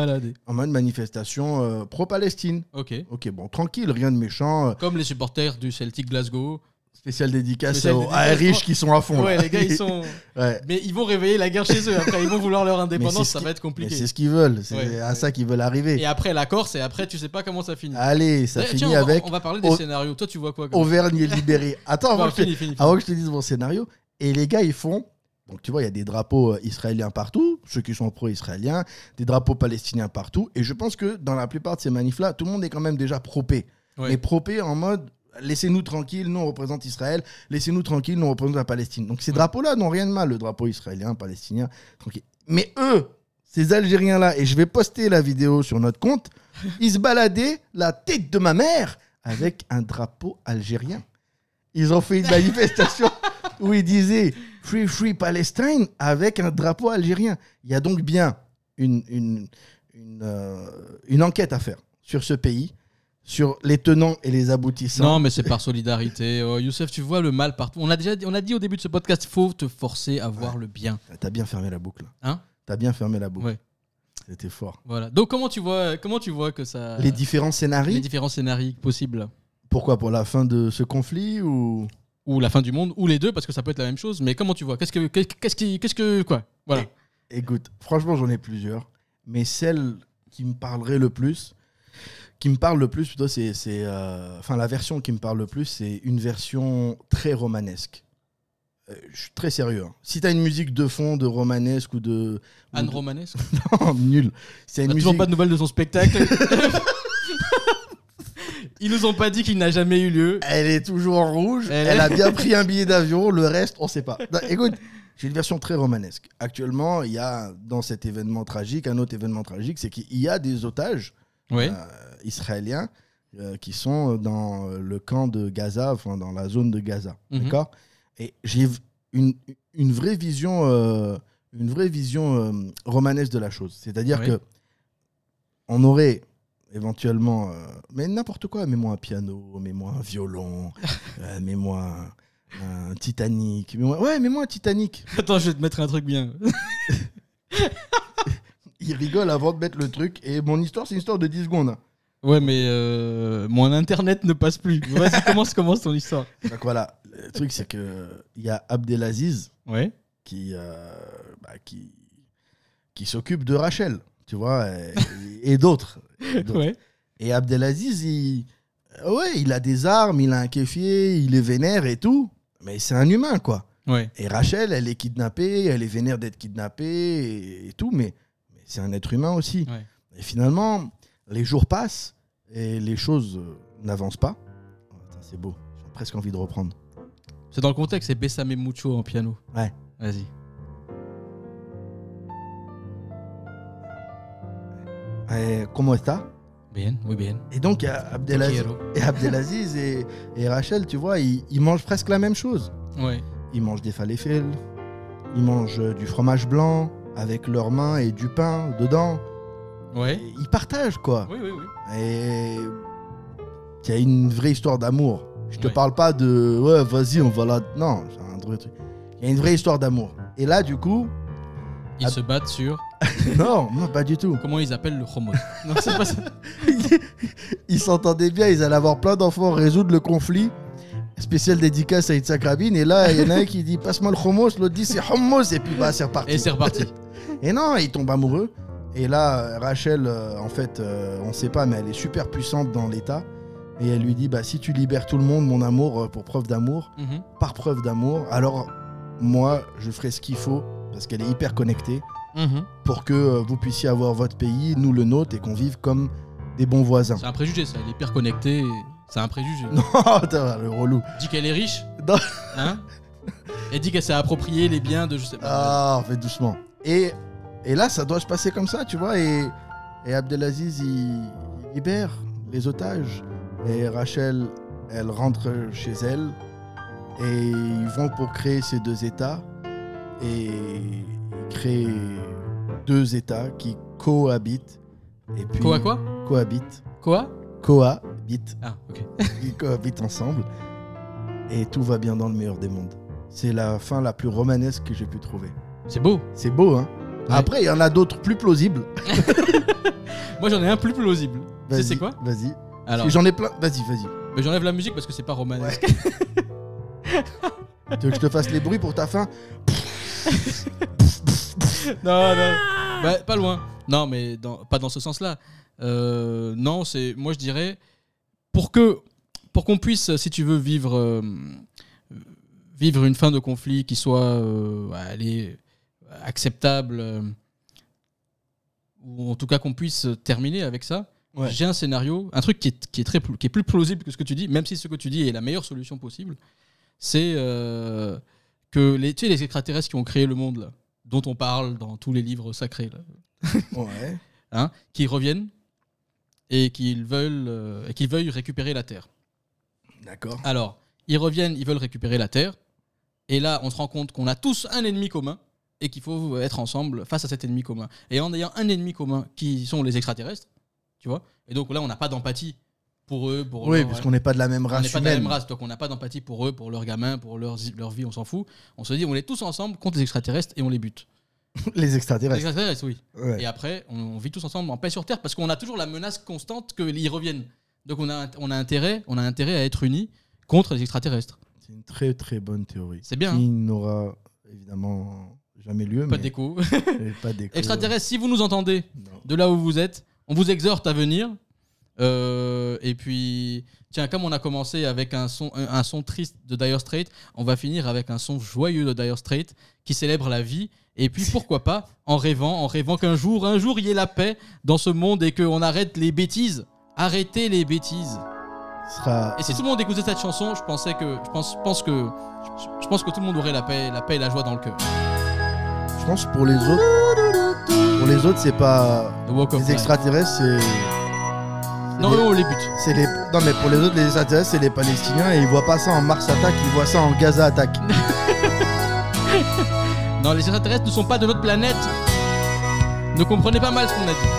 En mode manifestation euh, pro-Palestine. Ok. Ok, bon, tranquille, rien de méchant. Comme les supporters du Celtic Glasgow. Spécial dédicace Spécial aux dédicace, riches oh. qui sont à fond. Ouais, là. les gars, ils sont. Ouais. Mais ils vont réveiller la guerre chez eux. Après, ils vont vouloir leur indépendance. Ça va être Mais compliqué. c'est ce qu'ils veulent, c'est Ouais, à ça qu'ils veulent arriver. Et après la Corse, et après, tu sais pas comment ça finit. Allez, ça D'ailleurs, finit tiens, on va- avec On va parler des Au- scénarios. Toi, tu vois quoi comme- Auvergne est libéré. Attends, avant, Bon, que je te- fini, avant que je te dise mon scénario. Et les gars, ils font. Donc, tu vois, il y a des drapeaux euh, israéliens partout, ceux qui sont pro-israéliens, des drapeaux palestiniens partout. Et je pense que dans la plupart de ces manifs-là, tout le monde est quand même déjà propé. Mais propé en mode laissez-nous tranquilles, nous on représente Israël, laissez-nous tranquilles, nous on représente la Palestine. Donc, ces drapeaux-là n'ont rien de mal, le drapeau israélien, palestinien, tranquille. Mais eux, ces Algériens-là, et je vais poster la vidéo sur notre compte, ils se baladaient la tête de ma mère avec un drapeau algérien. Ils ont fait une manifestation où ils disaient Free Free Palestine avec un drapeau algérien. Il y a donc bien une, une, une, euh, une enquête à faire sur ce pays, sur les tenants et les aboutissants. Non, mais c'est par solidarité. Oh, Youssef, tu vois le mal partout. On a déjà dit, on a dit au début de ce podcast, faut te forcer à voir le bien. T'as bien fermé la boucle. Hein T'as bien fermé la boucle. Ouais. C'était fort. Voilà. Donc comment tu vois, comment tu vois que ça Les différents scénarios les différents scénarios possibles Pourquoi Pour la fin de ce conflit ou ou la fin du monde ou les deux parce que ça peut être la même chose. Mais comment tu vois? Qu'est-ce que qu'est-ce qu'est-ce qui qu'est-ce que quoi? Voilà. Écoute, franchement, j'en ai plusieurs. Mais celle qui me parlerait le plus, qui me parle le plus, plutôt, c'est. c'est, euh, Enfin, la version qui me parle le plus, c'est une version très romanesque. Euh, je suis très sérieux. hein. Si t'as une musique de fond, de romanesque ou de. ou Anne de- Romanesque. Non, nul. C'est une toujours musique. pas de nouvelles de son spectacle. Ils nous ont pas dit qu'il n'a jamais eu lieu. Elle est toujours en rouge. Elle Elle, est- a bien pris un billet d'avion. Le reste, on sait pas. Non, écoute, j'ai une version très romanesque. Actuellement, il y a dans cet événement tragique un autre événement tragique, c'est qu'il y a des otages Oui. euh, israéliens euh, qui sont dans le camp de Gaza, enfin dans la zone de Gaza. Mhm. D'accord? Et j'ai une, une vraie vision, euh, une vraie vision euh, romanesque de la chose. C'est-à-dire Oui. que on aurait éventuellement, euh, mais n'importe quoi, mets-moi un piano, mets-moi un violon, mets-moi un, un Titanic, mets-moi- ouais, mets-moi un Titanic. Attends, je vais te mettre un truc bien. Il rigole avant de mettre le truc et mon histoire, c'est une histoire de 10 secondes. Ouais, mais euh, mon internet ne passe plus. Vas-y, commence, commence ton histoire. Donc voilà, le truc c'est que il y a Abdelaziz Ouais. qui, euh, bah, qui, qui s'occupe de Rachel, tu vois, et, et d'autres. et d'autres. Ouais. Et Abdelaziz, il, ouais, il a des armes, il a un kéfier, il est vénère et tout, mais c'est un humain, quoi. Ouais. Et Rachel, elle est kidnappée, elle est vénère d'être kidnappée et, et tout, mais c'est un être humain aussi. Ouais. Et finalement, les jours passent et les choses euh, n'avancent pas. Oh, c'est beau, j'ai presque envie de reprendre. C'est dans le contexte, c'est Bessame Mucho en piano. Ouais. Vas-y. Eh, comment está Bien, muy bien. Et donc, il y a Abdelaziz, et, Abdelaziz et, et Rachel, tu vois, ils, ils mangent presque la même chose. Ouais. Ils mangent des falafels, ils mangent euh, du fromage blanc avec leurs mains et du pain dedans. Ouais. Ils partagent, quoi. Oui, oui, oui. Et il y a une vraie histoire d'amour. Je te Ouais. parle pas de ouais, vas-y, on va là. Non, c'est un truc. Il y a une vraie histoire d'amour. Et là, du coup, Ils se battent sur non, non, pas du tout. comment ils appellent le chromos. non, c'est pas ça. ils s'entendaient bien, ils allaient avoir plein d'enfants, résoudre le conflit. Spécial dédicace à Itzhak Rabin. Et là, il y en a un qui dit passe-moi le hummus, l'autre dit c'est hummus. Et puis bah, c'est reparti. Et c'est reparti. Et non, ils tombent amoureux. Et là, Rachel, euh, en fait, euh, on sait pas, mais elle est super puissante dans l'état. Et elle lui dit bah, si tu libères tout le monde, mon amour, euh, pour preuve d'amour, Mhm. par preuve d'amour, alors moi, je ferai ce qu'il faut parce qu'elle est hyper connectée Mhm. pour que euh, vous puissiez avoir votre pays, nous le nôtre, et qu'on vive comme des bons voisins. C'est un préjugé, ça. Elle est hyper connectée. C'est un préjugé. Non, t'as le relou. Dit qu'elle est riche. Non. Hein Elle dit qu'elle s'est approprié les biens de je sais pas. Ah, fais doucement. Et, et là, ça doit se passer comme ça, tu vois. Et, et Abdelaziz, il, il libère les otages. Et Rachel, elle rentre chez elle. Et ils vont pour créer ces deux États. Et ils créent deux États qui cohabitent. Et puis, Quoi, quoi? Cohabitent. Quoi? Cohabitent. Ah, ok. Ils cohabitent ensemble. Et tout va bien dans le meilleur des mondes. C'est la fin la plus romanesque que j'ai pu trouver. C'est beau. C'est beau, hein? Après, il y en a d'autres plus plausibles. Moi, j'en ai un plus plausible. Tu sais, c'est quoi Vas-y. Alors, J'en ai plein. Vas-y, vas-y. mais j'enlève la musique parce que c'est pas romanesque. Tu veux que je te fasse les bruits pour ta fin non, non. Bah, pas loin. Non, mais dans- pas dans ce sens-là. Euh, non, c'est. Moi, je dirais. Pour que. Pour qu'on puisse, si tu veux, vivre. euh, vivre une fin de conflit qui soit. euh, allez, acceptable. euh, ou en tout cas qu'on puisse terminer avec ça. Ouais. J'ai un scénario, un truc qui est, qui, est très, qui est plus plausible que ce que tu dis, même si ce que tu dis est la meilleure solution possible. C'est euh, que les, tu sais, les extraterrestres qui ont créé le monde, là, dont on parle dans tous les livres sacrés, là, Ouais. hein, qui reviennent et qu'ils veulent, euh, et qu'ils veuillent récupérer la Terre. D'accord. Alors, ils reviennent, ils veulent récupérer la Terre, et là, on se rend compte qu'on a tous un ennemi commun et qu'il faut être ensemble face à cet ennemi commun. Et en ayant un ennemi commun qui sont les extraterrestres, tu vois, et donc là, on n'a pas d'empathie pour eux, pour Oui, leur- parce qu'on n'est pas de la même on race n'est pas de la même race, donc on n'a pas d'empathie pour eux, pour leurs gamins, pour leur, leur vie, on s'en fout. On se dit, on est tous ensemble contre les extraterrestres et on les bute. Les Les extraterrestres. extraterrestres, oui. Ouais. Et après, on, on vit tous ensemble en paix sur Terre parce qu'on a toujours la menace constante qu'ils reviennent. Donc on a, on, a intérêt, on a intérêt à être unis contre les extraterrestres. C'est une très très bonne théorie. C'est bien, Qui hein. n'aura évidemment jamais lieu. Pas mais- d'écho. Pas d'écho. Extraterrestres, si vous nous entendez Non. de là où vous êtes, on vous exhorte à venir. Euh, et puis, tiens, comme on a commencé avec un son, un, un son triste de Dire Straits, on va finir avec un son joyeux de Dire Straits qui célèbre la vie. Et puis, pourquoi pas, en rêvant, en rêvant qu'un jour, un jour, il y ait la paix dans ce monde et qu'on arrête les bêtises. Arrêtez les bêtises. Sera... Et si tout le monde écoutait cette chanson, je pensais que, je pense, pense que, je, je pense que tout le monde aurait la paix, la paix et la joie dans le cœur. Pour les autres. Pour les autres, c'est pas. Les extraterrestres, c'est. Non, les- eux, on les bute. C'est les... Non, mais pour les autres, les extraterrestres, c'est les Palestiniens et ils voient pas ça en Mars attaque, ils voient ça en Gaza attaque. Non, les extraterrestres ne sont pas de notre planète. Ne comprenez pas mal ce qu'on a dit.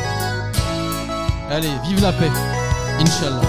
Allez, vive la paix. Inch'Allah.